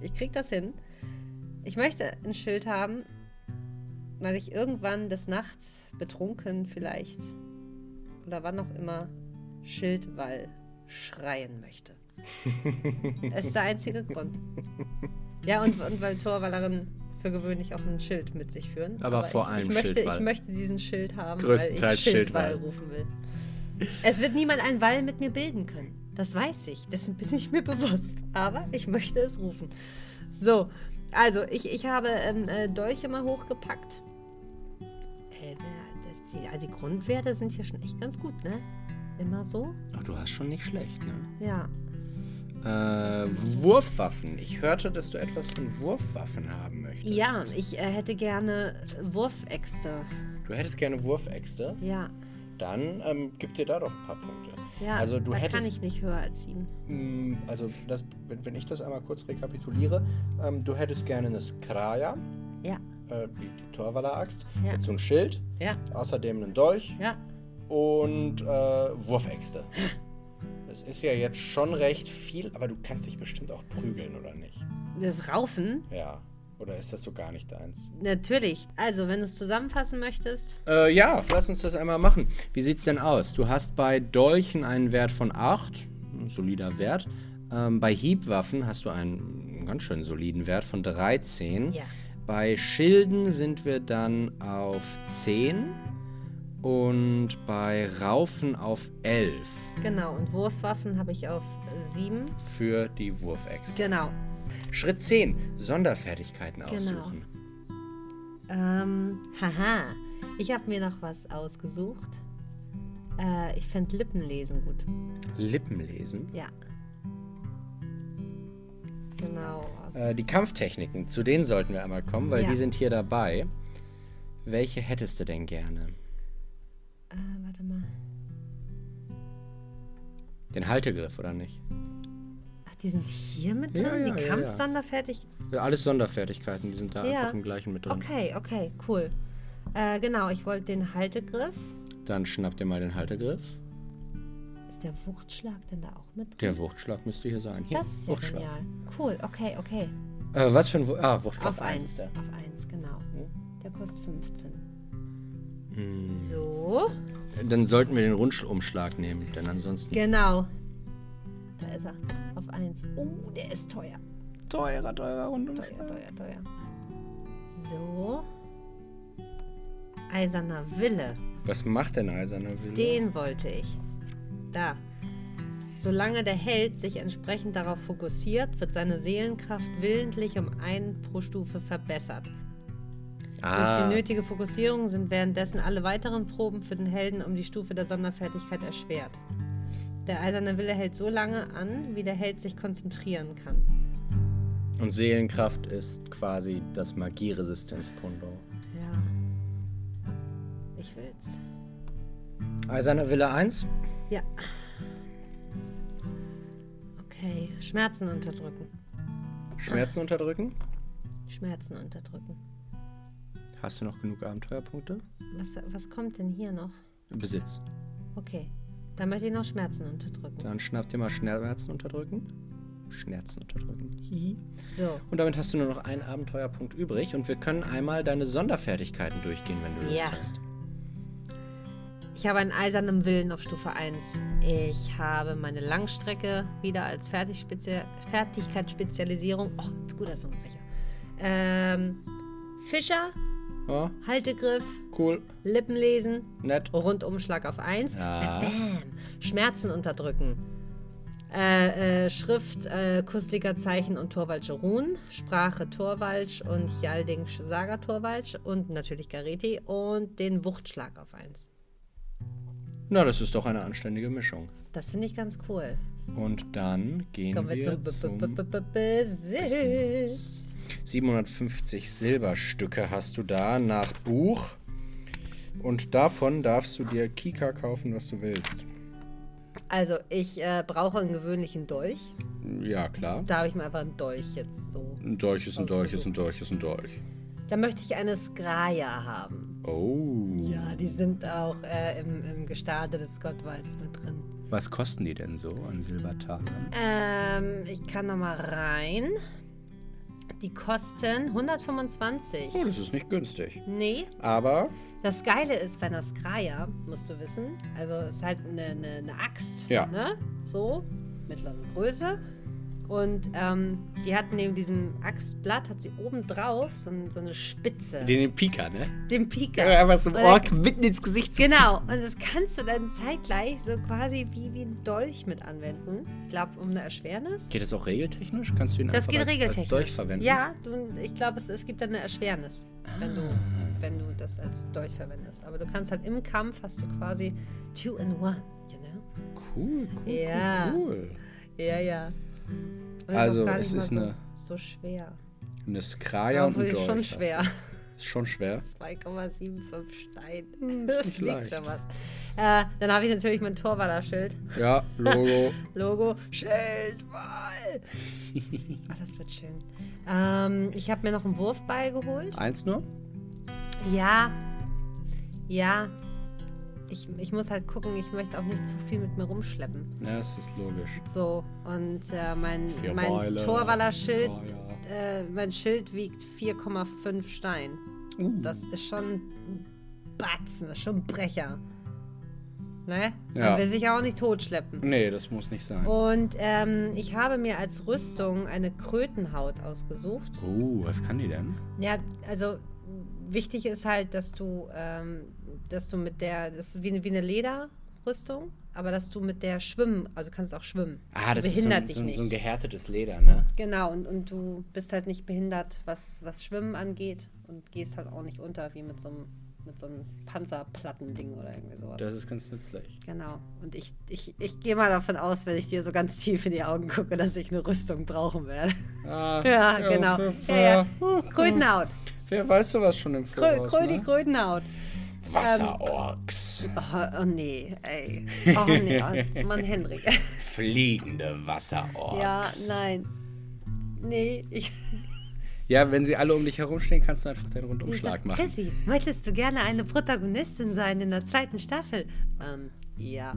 Ich krieg das hin. Ich möchte ein Schild haben, weil ich irgendwann des Nachts betrunken vielleicht oder wann auch immer Schildwall schreien möchte. das ist der einzige Grund. Ja, und, und weil Torwallerinnen für gewöhnlich auch ein Schild mit sich führen. Aber vor ich, allem ich möchte, Schildwall. Ich möchte diesen Schild haben, Größtenteils weil ich Schildwall, Schildwall. rufen will. Es wird niemand einen Wall mit mir bilden können. Das weiß ich. Dessen bin ich mir bewusst. Aber ich möchte es rufen. So, also ich, ich habe ähm, äh, Dolche mal hochgepackt. Äh, das- die, also die Grundwerte sind hier schon echt ganz gut, ne? Immer so? Ach, du hast schon nicht schlecht, ne? Ja. Äh, Wurfwaffen. Ich hörte, dass du etwas von Wurfwaffen haben möchtest. Ja, ich äh, hätte gerne Wurfäxte. Du hättest gerne Wurfäxte. Ja. Dann ähm, gib dir da doch ein paar Punkte. Ja, also du da hättest, kann ich nicht höher als sieben. Mm, Also das, wenn, wenn ich das einmal kurz rekapituliere, ähm, du hättest gerne eine Skraja, Ja, äh, die, die Torwaller-Axt, Ja. dazu ein Schild, ja, außerdem einen Dolch ja. und äh, Wurfäxte. Das ist ja jetzt schon recht viel, aber du kannst dich bestimmt auch prügeln, oder nicht? Äh, Raufen? Ja. Oder ist das so gar nicht deins? Natürlich. Also, wenn du es zusammenfassen möchtest. Äh, ja, lass uns das einmal machen. Wie sieht's denn aus? Du hast bei Dolchen einen Wert von 8, ein solider Wert. Ähm, bei Hiebwaffen hast du einen ganz schön soliden Wert von 13. Ja. Bei Schilden sind wir dann auf 10 und bei Raufen auf 11 Genau. Und Wurfwaffen habe ich auf sieben. für die Wurfäxte. Genau. Schritt 10, Sonderfertigkeiten Genau. aussuchen. Ähm, haha. Ich habe mir noch was ausgesucht. Äh, ich fände Lippenlesen gut. Lippenlesen. Ja. Genau. Äh, die Kampftechniken, zu denen sollten wir einmal kommen, weil Ja. die sind hier dabei. Welche hättest du denn gerne? Äh, warte mal. Den Haltegriff, oder nicht? Die sind hier mit drin? Ja, ja, die ja, Kampfsonderfertig. Ja, alles Sonderfertigkeiten, die sind da Ja. einfach im gleichen mit drin. Okay, okay, cool. Äh, genau, ich wollte den Haltegriff. Dann schnappt ihr mal den Haltegriff. Ist der Wuchtschlag denn da auch mit drin? Der Wuchtschlag müsste hier sein. Hier, das ist ja Wuchtschlag. genial. Cool, okay, okay. Äh, was für ein Wu Ah, Wuchtschlag. Auf eins 1. ist der. Auf 1, genau. Der kostet 15. Hm. So. Dann sollten wir den Rundumschlag nehmen, denn ansonsten. Genau. Da ist er. Auf 1. Oh, der ist teuer. Teurer, teurer Rundumschlag. Teuer, teuer, teuer. So. Eiserner Wille. Was macht denn Eiserner Wille? Den wollte ich. Da. Solange der Held sich entsprechend darauf fokussiert, wird seine Seelenkraft willentlich um einen pro Stufe verbessert. Durch ah, die nötige Fokussierung sind währenddessen alle weiteren Proben für den Helden um die Stufe der Sonderfertigkeit erschwert. Der eiserne Wille hält so lange an, wie der Held sich konzentrieren kann. und Seelenkraft ist quasi das Magieresistenzpundo. Ja. Ich will's. Eiserner Wille 1? Ja. Okay. Schmerzen unterdrücken. Schmerzen unterdrücken? Schmerzen unterdrücken. Hast du noch genug Abenteuerpunkte? Was, was kommt denn hier noch? Besitz. Okay. Dann möchte ich noch Schmerzen unterdrücken. Dann schnapp dir mal Schmerzen unterdrücken. Schmerzen unterdrücken. Hihi. So. Und damit hast du nur noch einen Abenteuerpunkt übrig und wir können einmal deine Sonderfertigkeiten durchgehen, wenn du Lust Ja. hast. Ich habe einen eisernen Willen auf Stufe 1. Ich habe meine Langstrecke wieder als Fertigspezi Fertigkeitsspezialisierung. Oh, ist guter Zungenbrecher. Ähm, Fischer, Ja, Haltegriff, cool, Lippenlesen, nett. Rundumschlag auf 1. Ja. Bam. Schmerzen unterdrücken. Äh, äh, Schrift, äh, Kusliger Zeichen und Torwaldsche Runen. Sprache Torwalsch und Jaldingsch Saga Torwalsch. Und natürlich Gareti. Und den Wuchtschlag auf 1. Na, das ist doch eine anständige Mischung. Das finde ich ganz cool. Und dann gehen Kommen wir wir zum, zum... B -B -B -B Besitz. 750 Silberstücke hast du da nach Buch. Und davon darfst du dir Kika kaufen, was du willst. Also, ich äh, brauche einen gewöhnlichen Dolch. Ja, klar. Da habe ich mir einfach einen Dolch jetzt so. Ein Dolch ist ein Dolch ist ein Dolch ist ein Dolch. Da möchte ich eine Skraja haben. Oh. Ja, die sind auch äh, im, im Gestade des Gottwalds mit drin. Was kosten die denn so an Silbertalern? Ähm, ich kann noch mal rein. Die kosten 125. Oh, das ist nicht günstig. Nee, Aber, das Geile ist bei einer Skraja, musst du wissen, also es ist halt eine, eine, eine Axt, Ja. ne? So, mittlere Größe. Und ähm, die hat neben diesem Axtblatt, hat sie oben drauf so, ein, so eine Spitze. den Pika, ne? den Pika. Einfach zum Und Ork mitten ins Gesicht Genau, und das kannst du dann zeitgleich so quasi wie, wie ein Dolch mit anwenden. Ich glaube, um eine Erschwernis. Geht das auch regeltechnisch? Kannst du ihn Das einfach als, als. Dolch verwenden? Ja, du, ich glaube, es, es gibt dann eine Erschwernis, wenn, du, Ah. wenn du das als Dolch verwendest. Aber du kannst halt im Kampf hast du quasi two in one, you know? Cool, cool, Ja. cool, cool. Ja, ja. Ist Also, es ist eine- so, so schwer. Eine Skraja und ein ist schon schwer. Ist schon schwer. 2,75 Stein. Hm, das nicht liegt schon was. Äh, dann habe ich natürlich mein Torwaller-Schild. Ja, Logo. Logo. Schildwall. Ach, das wird schön. Ähm, ich habe mir noch einen Wurfball geholt. Eins nur? Ja. Ja. Ich, ich muss halt gucken, ich möchte auch nicht zu viel mit mir rumschleppen. Ja, das ist logisch. So, und äh, mein, Vier mein. Torwaller-Schild, Oh, äh, mein Schild wiegt 4,5 Stein. Uh. Das ist schon ein Batzen, das ist schon ein Brecher. Ne? Ja. Man will sich ja auch nicht totschleppen. Nee, das muss nicht sein. Und ähm, ich habe mir als Rüstung eine Krötenhaut ausgesucht. Oh, was kann die denn? Ja, also wichtig ist halt, dass du, ähm, dass du mit der, das ist wie eine, wie eine Lederrüstung, aber dass du mit der schwimmen, also du kannst auch schwimmen. Ah, das ist so behindert ein, dich so, nicht. so ein gehärtetes Leder, ne? Genau, und, und du bist halt nicht behindert, was, was Schwimmen angeht und gehst halt auch nicht unter wie mit so einem, mit so einem Panzerplattending oder irgendwie sowas. Das ist ganz nützlich. Genau. Und ich, ich, ich gehe mal davon aus, wenn ich dir so ganz tief in die Augen gucke, dass ich eine Rüstung brauchen werde. Ah, ja, genau. Ja, ja. Krötenhaut. Wer weiß sowas schon im Voraus, Krö, die ne? Krötenhaut. Wasserorks. Oh, oh nee, ey. Oh nee, Mann, Henrik. Fliegende Wasserorks. Ja, nein. Nee, ich. Ja, wenn sie alle um dich herumstehen, kannst du einfach den Rundumschlag machen. Chrissy, möchtest du gerne eine Protagonistin sein in der zweiten Staffel? Ähm, ja.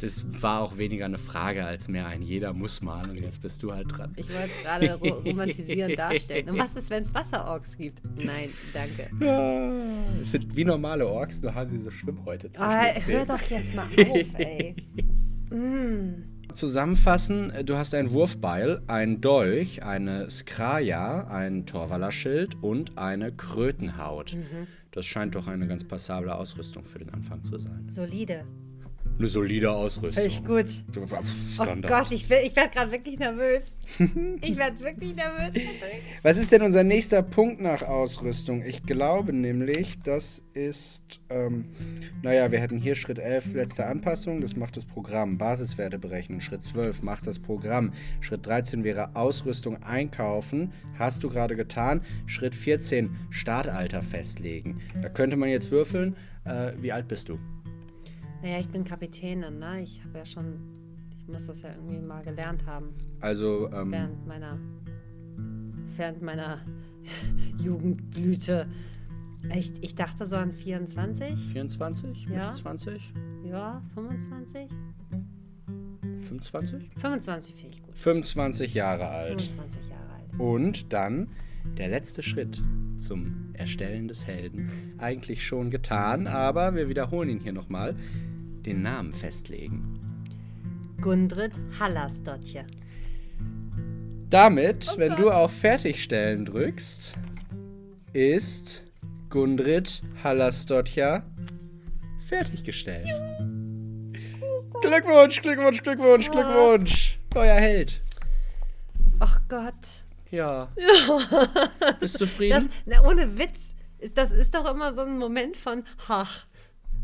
Das war auch weniger eine Frage als mehr ein jeder muss mal und jetzt bist du halt dran. Ich wollte es gerade ro romantisierend darstellen. Und was ist, wenn es Wasserorks gibt? Nein, danke. Es sind wie normale Orks, nur haben sie so Schwimmhäute zwischen Ah, den hör doch jetzt mal auf, ey. Zusammenfassen, äh, du hast ein Wurfbeil, ein Dolch, eine Skraja, ein Torwallerschild und eine Krötenhaut. Das scheint doch eine ganz passable Ausrüstung für den Anfang zu sein. Solide. Eine solide Ausrüstung. Völlig gut. Oh Standard. Gott, ich, ich werde gerade wirklich nervös. Ich werde wirklich nervös. Was ist denn unser nächster Punkt nach Ausrüstung? Ich glaube nämlich, das ist, ähm, naja, wir hätten hier Schritt 11, letzte Anpassung, das macht das Programm. Basiswerte berechnen. Schritt 12 macht das Programm. Schritt 13 wäre Ausrüstung einkaufen. Hast du gerade getan. Schritt 14, Startalter festlegen. Da könnte man jetzt würfeln. Äh, wie alt bist du? Naja, ich bin Kapitänin, ne? Ich habe ja schon. Ich muss das ja irgendwie mal gelernt haben. Also, ähm, Während meiner. Während meiner Jugendblüte. Ich, ich dachte so an 24. 24? Ja. Mitte 20? Ja, 25? 25? 25 finde ich gut. 25 Jahre alt. 25 Jahre alt. Und dann der letzte Schritt zum Erstellen des Helden. Eigentlich schon getan, aber wir wiederholen ihn hier nochmal. Den Namen festlegen. Gundrid Hallasdottir. Damit, wenn du auf Fertigstellen drückst, ist Gundrid Hallasdotja fertiggestellt. Glückwunsch, Glückwunsch, Glückwunsch, Glückwunsch. Euer Held. Ach Gott. Ja. Bist du Das, zufrieden? na, ohne Witz. Das ist doch immer so ein Moment von, ach,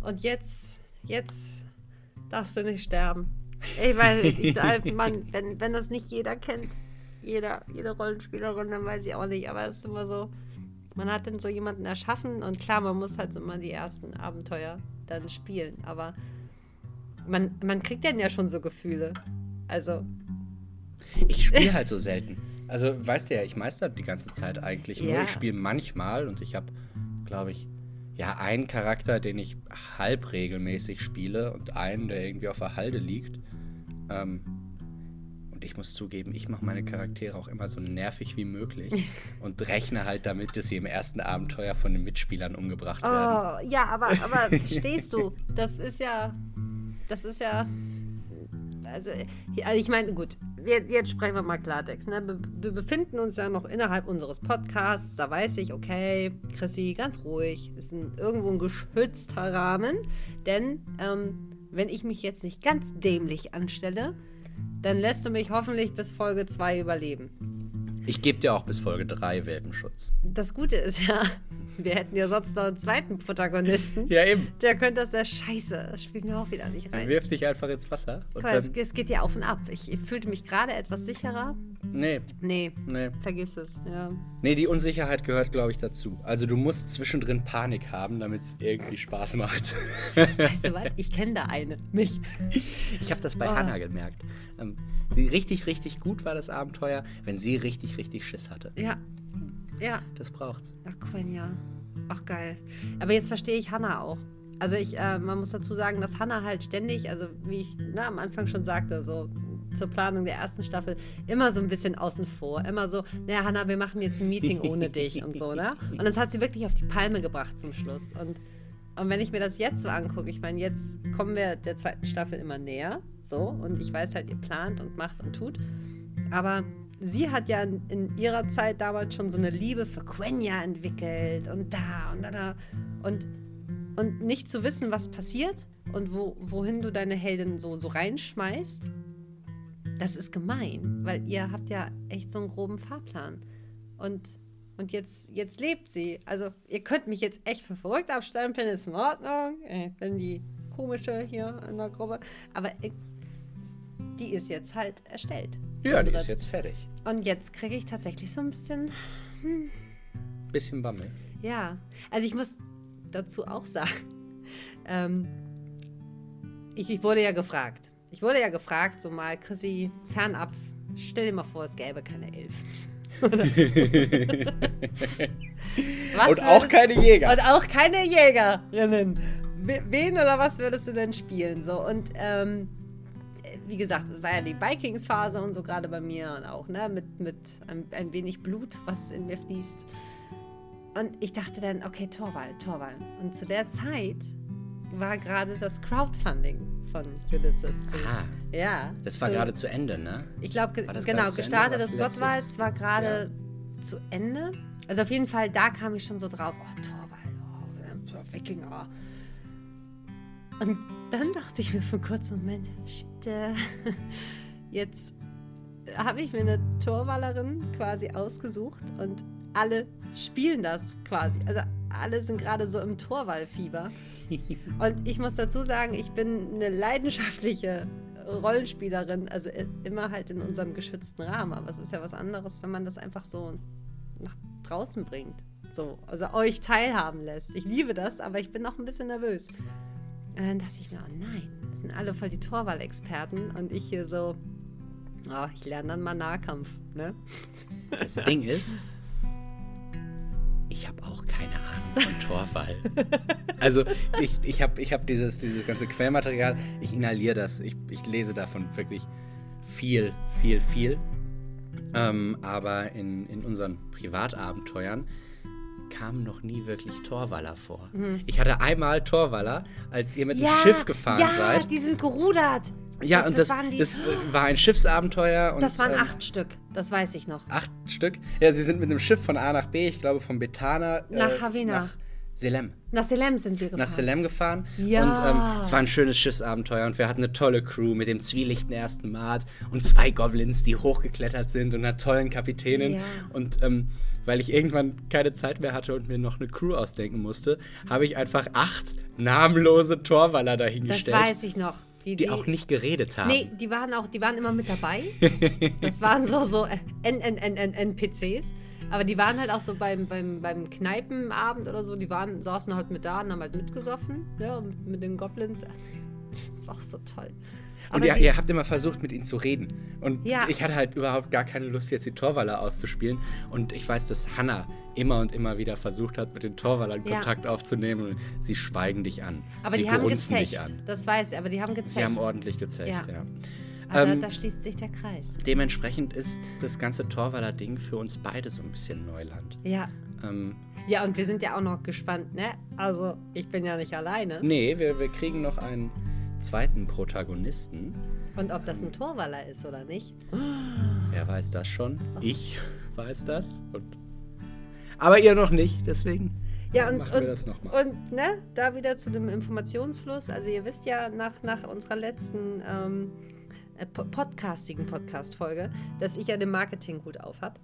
und jetzt, jetzt darf sie nicht sterben. Ey, weil, ich, Mann, wenn, wenn das nicht jeder kennt, jeder, jede Rollenspielerin, dann weiß ich auch nicht. Aber es ist immer so, man hat dann so jemanden erschaffen und klar, man muss halt so immer die ersten Abenteuer dann spielen. Aber man, man kriegt dann ja schon so Gefühle. Also, Ich spiele halt so selten. Also, weißt du ja, ich meister die ganze Zeit eigentlich nur. Ja. Ich spiele manchmal und ich habe, glaube ich, ja, einen Charakter, den ich halb regelmäßig spiele und einen, der irgendwie auf der Halde liegt. Ähm, und ich muss zugeben, ich mache meine Charaktere auch immer so nervig wie möglich und rechne halt damit, dass sie im ersten Abenteuer von den Mitspielern umgebracht werden. Oh, ja, aber, aber verstehst du, das ist ja, das ist ja, also, ja, ich meine, gut, jetzt, jetzt sprechen wir mal Klartext. Ne? Wir, wir befinden uns ja noch innerhalb unseres Podcasts, da weiß ich, okay, Chrissy, ganz ruhig, ist ein, irgendwo ein geschützter Rahmen, denn ähm, wenn ich mich jetzt nicht ganz dämlich anstelle, dann lässt du mich hoffentlich bis Folge 2 überleben. Ich gebe dir auch bis Folge 3 Welpenschutz. Das Gute ist ja, wir hätten ja sonst noch einen zweiten Protagonisten. Ja, eben. Der könnte das der Scheiße. Das spielt mir auch wieder nicht rein. Wirf dich einfach ins Wasser. Und mal, es, dann, geht ja auf und ab. Ich, ich fühlte mich gerade etwas sicherer. nee, Nee, nee. vergiss es. Ja. Nee, die Unsicherheit gehört, glaube ich, dazu. Also du musst zwischendrin Panik haben, damit es irgendwie Spaß macht. Weißt du was? Ich kenne da eine. Mich. Ich habe das bei Oh. Hannah gemerkt. Ähm, richtig, richtig gut war das Abenteuer, wenn sie richtig, richtig Schiss hatte. Ja. Ja. Das braucht's. Ach, Quenya. Ach, geil. Aber jetzt verstehe ich Hannah auch. Also ich, äh, man muss dazu sagen, dass Hannah halt ständig, also wie ich na, am Anfang schon sagte, so zur Planung der ersten Staffel, immer so ein bisschen außen vor. Immer so, naja, Hannah, wir machen jetzt ein Meeting ohne dich und so, ne? Und das hat sie wirklich auf die Palme gebracht zum Schluss. Und, und wenn ich mir das jetzt so angucke, ich meine, jetzt kommen wir der zweiten Staffel immer näher, so, und ich weiß halt, ihr plant und macht und tut. Aber sie hat ja in, in ihrer Zeit damals schon so eine Liebe für Quenya entwickelt und da und da. Und, und nicht zu wissen, was passiert und wo, wohin du deine Heldin so, so reinschmeißt, das ist gemein, weil ihr habt ja echt so einen groben Fahrplan. Und, und jetzt, jetzt lebt sie. Also ihr könnt mich jetzt echt für verrückt abstempeln, ist in Ordnung. Ich bin die komische hier in der Gruppe. Aber ich, die ist jetzt halt erstellt. Ja, die ist jetzt fertig. Und jetzt kriege ich tatsächlich so ein bisschen, Bisschen Bammel. ja. Also ich muss dazu auch sagen. Ähm, ich, ich wurde ja gefragt. Ich wurde ja gefragt, so mal, Chrissy, fernab, stell dir mal vor, es gäbe keine Elf. Oder so. Was Und auch keine Jäger. Und auch keine Jägerinnen. We- Wen oder was würdest du denn spielen? So, und ähm, wie gesagt, es war ja die Vikings-Phase und so gerade bei mir und auch, ne, mit, mit ein, ein wenig Blut, was in mir fließt. Und ich dachte dann, okay, Torwall, Torwall. Und zu der Zeit war gerade das Crowdfunding von Ulysses. Zu, Ah, ja. das war zu- gerade zu Ende, ne? ich glaube, genau, gestartet Was das Gottwalds war gerade zu Ende. Also auf jeden Fall, da kam ich schon so drauf, oh, Torwald, oh, Wikinger. Und dann dachte ich mir für einen kurzen Moment, shit, äh, jetzt habe ich mir eine Torwallerin quasi ausgesucht und alle spielen das quasi. Also alle sind gerade so im Torwallfieber. Und ich muss dazu sagen, ich bin eine leidenschaftliche Rollenspielerin, also immer halt in unserem geschützten Rahmen. Aber es ist ja was anderes, wenn man das einfach so nach draußen bringt. So, also euch teilhaben lässt. Ich liebe das, aber ich bin noch ein bisschen nervös. Und dann dachte ich mir, oh nein, das sind alle voll die Torwahl-Experten und ich hier so, oh, ich lerne dann mal Nahkampf, ne? Das Ding ist, ich habe auch keine Ahnung von Torwall. also ich, ich habe ich hab dieses, dieses ganze Quellmaterial, ich inhaliere das, ich, ich lese davon wirklich viel, viel, viel. Ähm, aber in, in unseren Privatabenteuern kamen noch nie wirklich Torwaller vor. Ich hatte einmal Torwaller, als ihr mit dem Schiff gefahren ja, seid. die sind gerudert. Ja, das, und das das, das äh, war ein Schiffsabenteuer. Und, das waren ähm, acht Stück, das weiß ich noch. Acht Stück? Ja, sie sind mit einem Schiff von A nach B, ich glaube von Betana äh, Nach Havana. nach Selem. Nach Selem sind wir gefahren. Nach Selem gefahren. Ja. Und ähm, es war ein schönes Schiffsabenteuer und wir hatten eine tolle Crew mit dem zwielichten ersten Mat und zwei Goblins, die hochgeklettert sind und einer tollen Kapitänin. Ja. Und ähm, weil ich irgendwann keine Zeit mehr hatte und mir noch eine Crew ausdenken musste, habe ich einfach acht namenlose Torwaller Das dahingestellt, weiß ich noch. die auch nicht geredet haben. Nee, die waren auch, die waren immer mit dabei. Das waren so, so N -N -N -N NPCs. Aber die waren halt auch so beim, beim, beim Kneipenabend oder so, die waren, saßen halt mit da und haben halt mitgesoffen, ja, und mit den Goblins. Das war auch so toll. Und Aber ihr, ihr habt immer versucht, mit ihnen zu reden. Und Ja. ich hatte halt überhaupt gar keine Lust, jetzt die Torwaller auszuspielen. Und ich weiß, dass Hannah immer und immer wieder versucht hat, mit den Torwallern Ja. Kontakt aufzunehmen. Und sie schweigen dich an. aber sie die haben gezecht. an. Das weiß ich, aber die haben gezecht. Sie haben ordentlich gezecht, Ja. ja. also, ähm, da schließt sich der Kreis. Dementsprechend ist das ganze Torwaller-Ding für uns beide so ein bisschen Neuland. Ja. Ähm, Ja, und wir sind ja auch noch gespannt, ne? Also, ich bin ja nicht alleine. nee, wir, wir kriegen noch einen zweiten Protagonisten. Und ob das ein Torwaller ist oder nicht. Wer weiß das schon? Ich weiß das. Und aber ihr noch nicht, deswegen Ja, und, machen und, wir das nochmal. Und ne, da wieder zu dem Informationsfluss. Also ihr wisst ja nach, nach unserer letzten ähm, äh, po- podcastigen Podcast-Folge, dass ich ja den Marketing gut auf habe.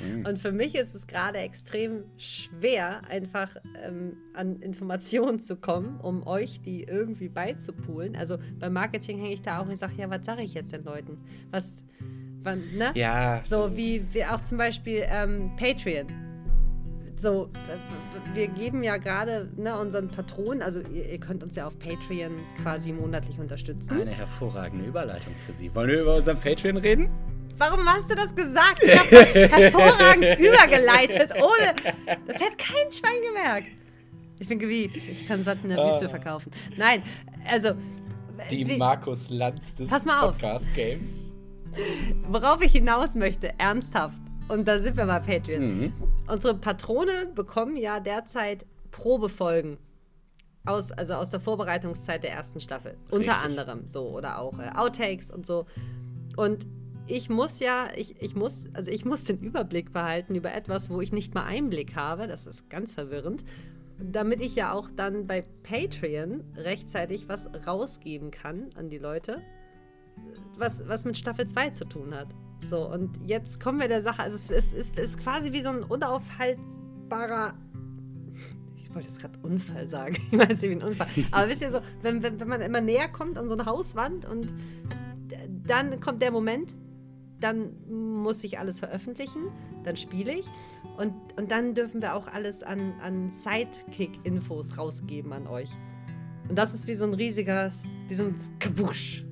Mhm. Und für mich ist es gerade extrem schwer, einfach ähm, an Informationen zu kommen, um euch die irgendwie beizupulen. Also beim Marketing hänge ich da auch und sage, ja, was sage ich jetzt den Leuten? Was, wann, ne? Ja, So wie, wie auch zum Beispiel ähm, Patreon. So, äh, wir geben ja gerade ne, unseren Patronen, also ihr, ihr könnt uns ja auf Patreon quasi monatlich unterstützen. eine hervorragende Überleitung für Sie. Wollen wir über unseren Patreon reden? Warum hast du das gesagt? Ich habe hervorragend übergeleitet, ohne. Das hätte kein Schwein gemerkt. Ich bin gewieft. Ich kann satt in der Wüste verkaufen. Nein, also. Die wie- Markus Lanz des Pass mal auf. Podcast Games. Worauf ich hinaus möchte, ernsthaft, und da sind wir bei Patreon. Mhm. Unsere Patrone bekommen ja derzeit Probefolgen. Aus, also aus der Vorbereitungszeit der ersten Staffel. Unter Richtig. anderem so. Oder auch äh, Outtakes und so. Und ich muss ja, ich, ich muss, also ich muss den Überblick behalten über etwas, wo ich nicht mal Einblick habe. Das ist ganz verwirrend. Damit ich ja auch dann bei Patreon rechtzeitig was rausgeben kann an die Leute was, was mit Staffel 2 zu tun hat. So, und jetzt kommen wir der Sache. Also, es ist, ist, ist quasi wie so ein unaufhaltbarer. Ich wollte jetzt gerade Unfall sagen. Ich weiß nicht, wie ein Unfall. Aber wisst ihr so, wenn, wenn, wenn man immer näher kommt an so eine Hauswand und dann kommt der Moment, dann muss ich alles veröffentlichen, dann spiele ich und, und dann dürfen wir auch alles an, an Sidekick-Infos rausgeben an euch. Und das ist wie so ein riesiger, wie so ein Kabusch.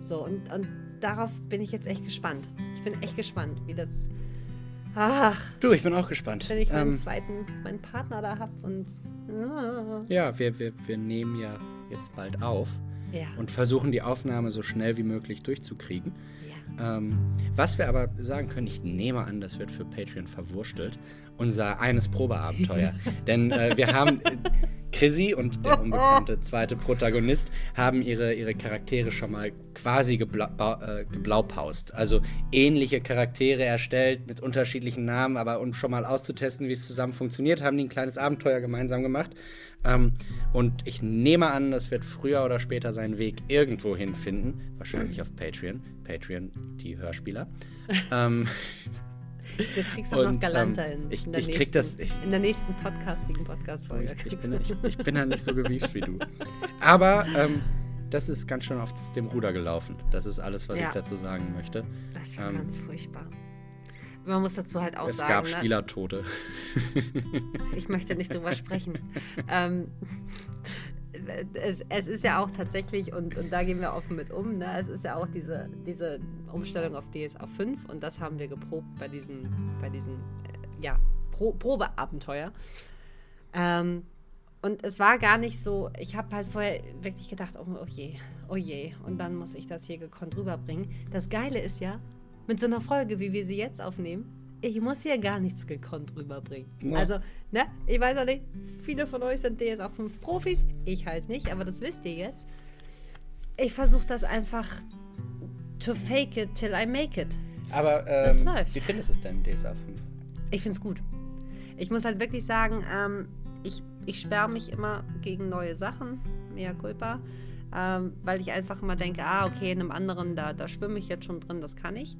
So, und, und darauf bin ich jetzt echt gespannt. Ich bin echt gespannt, wie das. Ach, Du, ich bin auch gespannt. wenn ich meinen Ähm, zweiten, meinen Partner da habe und. Ah, ja, wir, wir, wir nehmen ja jetzt bald auf ja. und versuchen die Aufnahme so schnell wie möglich durchzukriegen. ja. Ähm, was wir aber sagen können, ich nehme an, das wird für Patreon verwurstelt, unser eines Probeabenteuer. Denn äh, wir haben, äh, Chrissy und der unbekannte zweite Protagonist haben ihre, ihre Charaktere schon mal quasi gebla äh, geblaupaust. Also ähnliche Charaktere erstellt mit unterschiedlichen Namen, aber um schon mal auszutesten, wie es zusammen funktioniert, haben die ein kleines Abenteuer gemeinsam gemacht. Ähm, und ich nehme an, das wird früher oder später seinen Weg irgendwo hinfinden. Wahrscheinlich auf Patreon. Patreon, die Hörspieler. ähm, Du kriegst das Und, noch galanter ähm, in, ich- in, der ich krieg nächsten, das- ich- in der nächsten podcastigen Podcast-Folge. ich, ich, bin, ich, ich bin ja nicht so gewieft wie du. Aber ähm, das ist ganz schön auf dem Ruder gelaufen. Das ist alles, was Ja. ich dazu sagen möchte. Das war Ähm, ganz furchtbar. Man muss dazu halt auch es sagen, gab ne, Spielertote. ich möchte nicht drüber sprechen. ähm, es, es ist ja auch tatsächlich, und, und da gehen wir offen mit um, ne, es ist ja auch diese, diese Umstellung auf DSA 5 und das haben wir geprobt bei diesem, bei diesem äh, ja, Pro, Probeabenteuer. Ähm, und es war gar nicht so, ich habe halt vorher wirklich gedacht, oh, oh je, oh je, und dann muss ich das hier gekonnt rüberbringen. Das Geile ist ja, mit so einer Folge, wie wir sie jetzt aufnehmen, ich muss hier gar nichts gekonnt rüberbringen. Ja. Also, ne, ich weiß ja nicht, viele von euch sind DSA 5 Profis, ich halt nicht, aber das wisst ihr jetzt. Ich versuche das einfach to fake it till I make it. Aber ähm, wie findest du es denn, DSA 5? Ich finde es gut. Ich muss halt wirklich sagen, ähm, ich, ich sperre mich immer gegen neue Sachen, mea culpa, ähm, weil ich einfach immer denke, ah, okay, in einem anderen, da, da schwimme ich jetzt schon drin, das kann ich.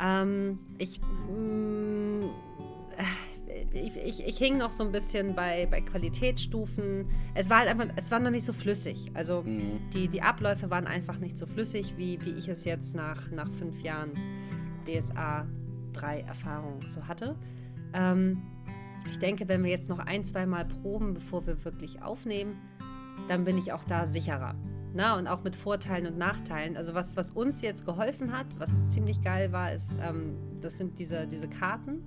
Ähm, ich, mm, ich, ich, ich hing noch so ein bisschen bei, bei Qualitätsstufen. Es war halt einfach, es war noch nicht so flüssig. Also die, die Abläufe waren einfach nicht so flüssig, wie, wie ich es jetzt nach, nach fünf Jahren DSA 3 Erfahrung so hatte. Ähm, ich denke, wenn wir jetzt noch ein, zwei Mal proben, bevor wir wirklich aufnehmen, dann bin ich auch da sicherer. Na, und auch mit Vorteilen und Nachteilen. Also was, was uns jetzt geholfen hat, was ziemlich geil war, ist, ähm, das sind diese, diese Karten,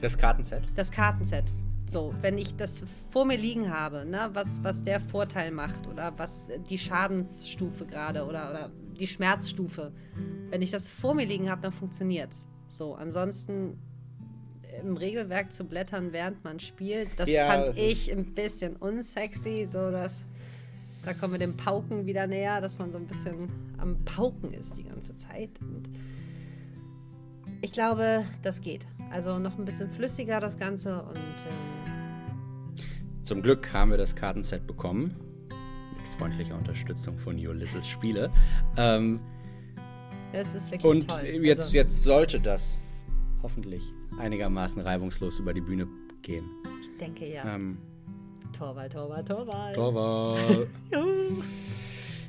Das Kartenset? das Kartenset. So, wenn ich das vor mir liegen habe, ne, was, was der Vorteil macht oder was die Schadensstufe gerade oder, oder die Schmerzstufe, wenn ich das vor mir liegen habe, dann funktioniert's. So, ansonsten im Regelwerk zu blättern, während man spielt, das Ja, fand das ich ein bisschen unsexy, so dass da kommen wir dem Pauken wieder näher, dass man so ein bisschen am Pauken ist die ganze Zeit. Und ich glaube, das geht. Also noch ein bisschen flüssiger das Ganze und ähm, Zum Glück haben wir das Kartenset bekommen. Mit freundlicher Unterstützung von Ulysses Spiele. Ähm, es ist wirklich und toll. jetzt, also, jetzt sollte das hoffentlich einigermaßen reibungslos über die Bühne gehen. ich denke ja. Ähm, Torwald, Torwald, Torwald. Torwart.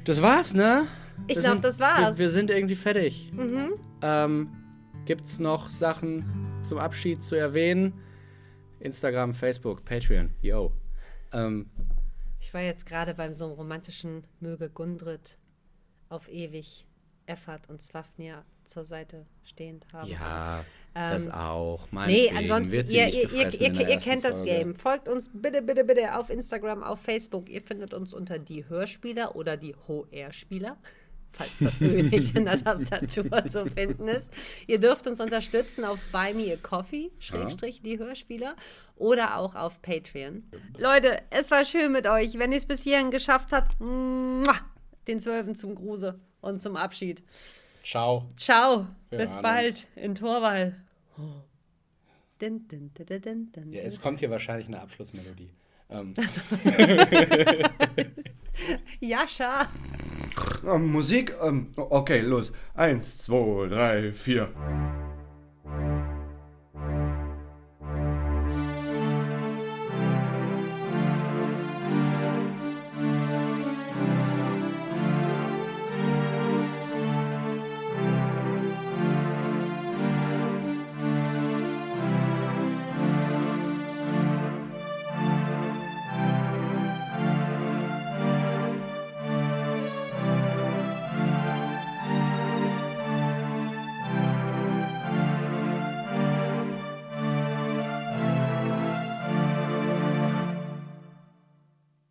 Das war's, ne? Ich Wir glaub, sind- das war's. Wir, wir sind irgendwie fertig. Mhm. Ähm, gibt's noch Sachen zum Abschied zu erwähnen? Instagram, Facebook, Patreon, yo. Ähm, Ich war jetzt gerade beim so einem romantischen Möge Gundrit auf ewig Effert und Swafnir zur Seite stehend haben. ja, das auch. Nee, ansonsten, ihr, ihr, ihr, ihr, kennt das Folge. Game. Folgt uns bitte, bitte, bitte auf Instagram, auf Facebook. Ihr findet uns unter die Hörspieler oder die HR-Spieler, falls das Ö nicht in der Tastatur zu finden ist. Ihr dürft uns unterstützen auf Buy Me a Coffee, Schrägstrich, die Hörspieler, oder auch auf Patreon. Leute, es war schön mit euch. Wenn ihr es bis hierhin geschafft habt, den Zwölfen zum Gruße und zum Abschied. Ciao. Ciao, Wir bis bald uns. in Torwall. Din, din, din, din, din, din. Ja, es kommt hier wahrscheinlich eine Abschlussmelodie. Ähm, Jascha. Ähm, Musik? Ähm, okay, los. Eins, zwei, drei, vier.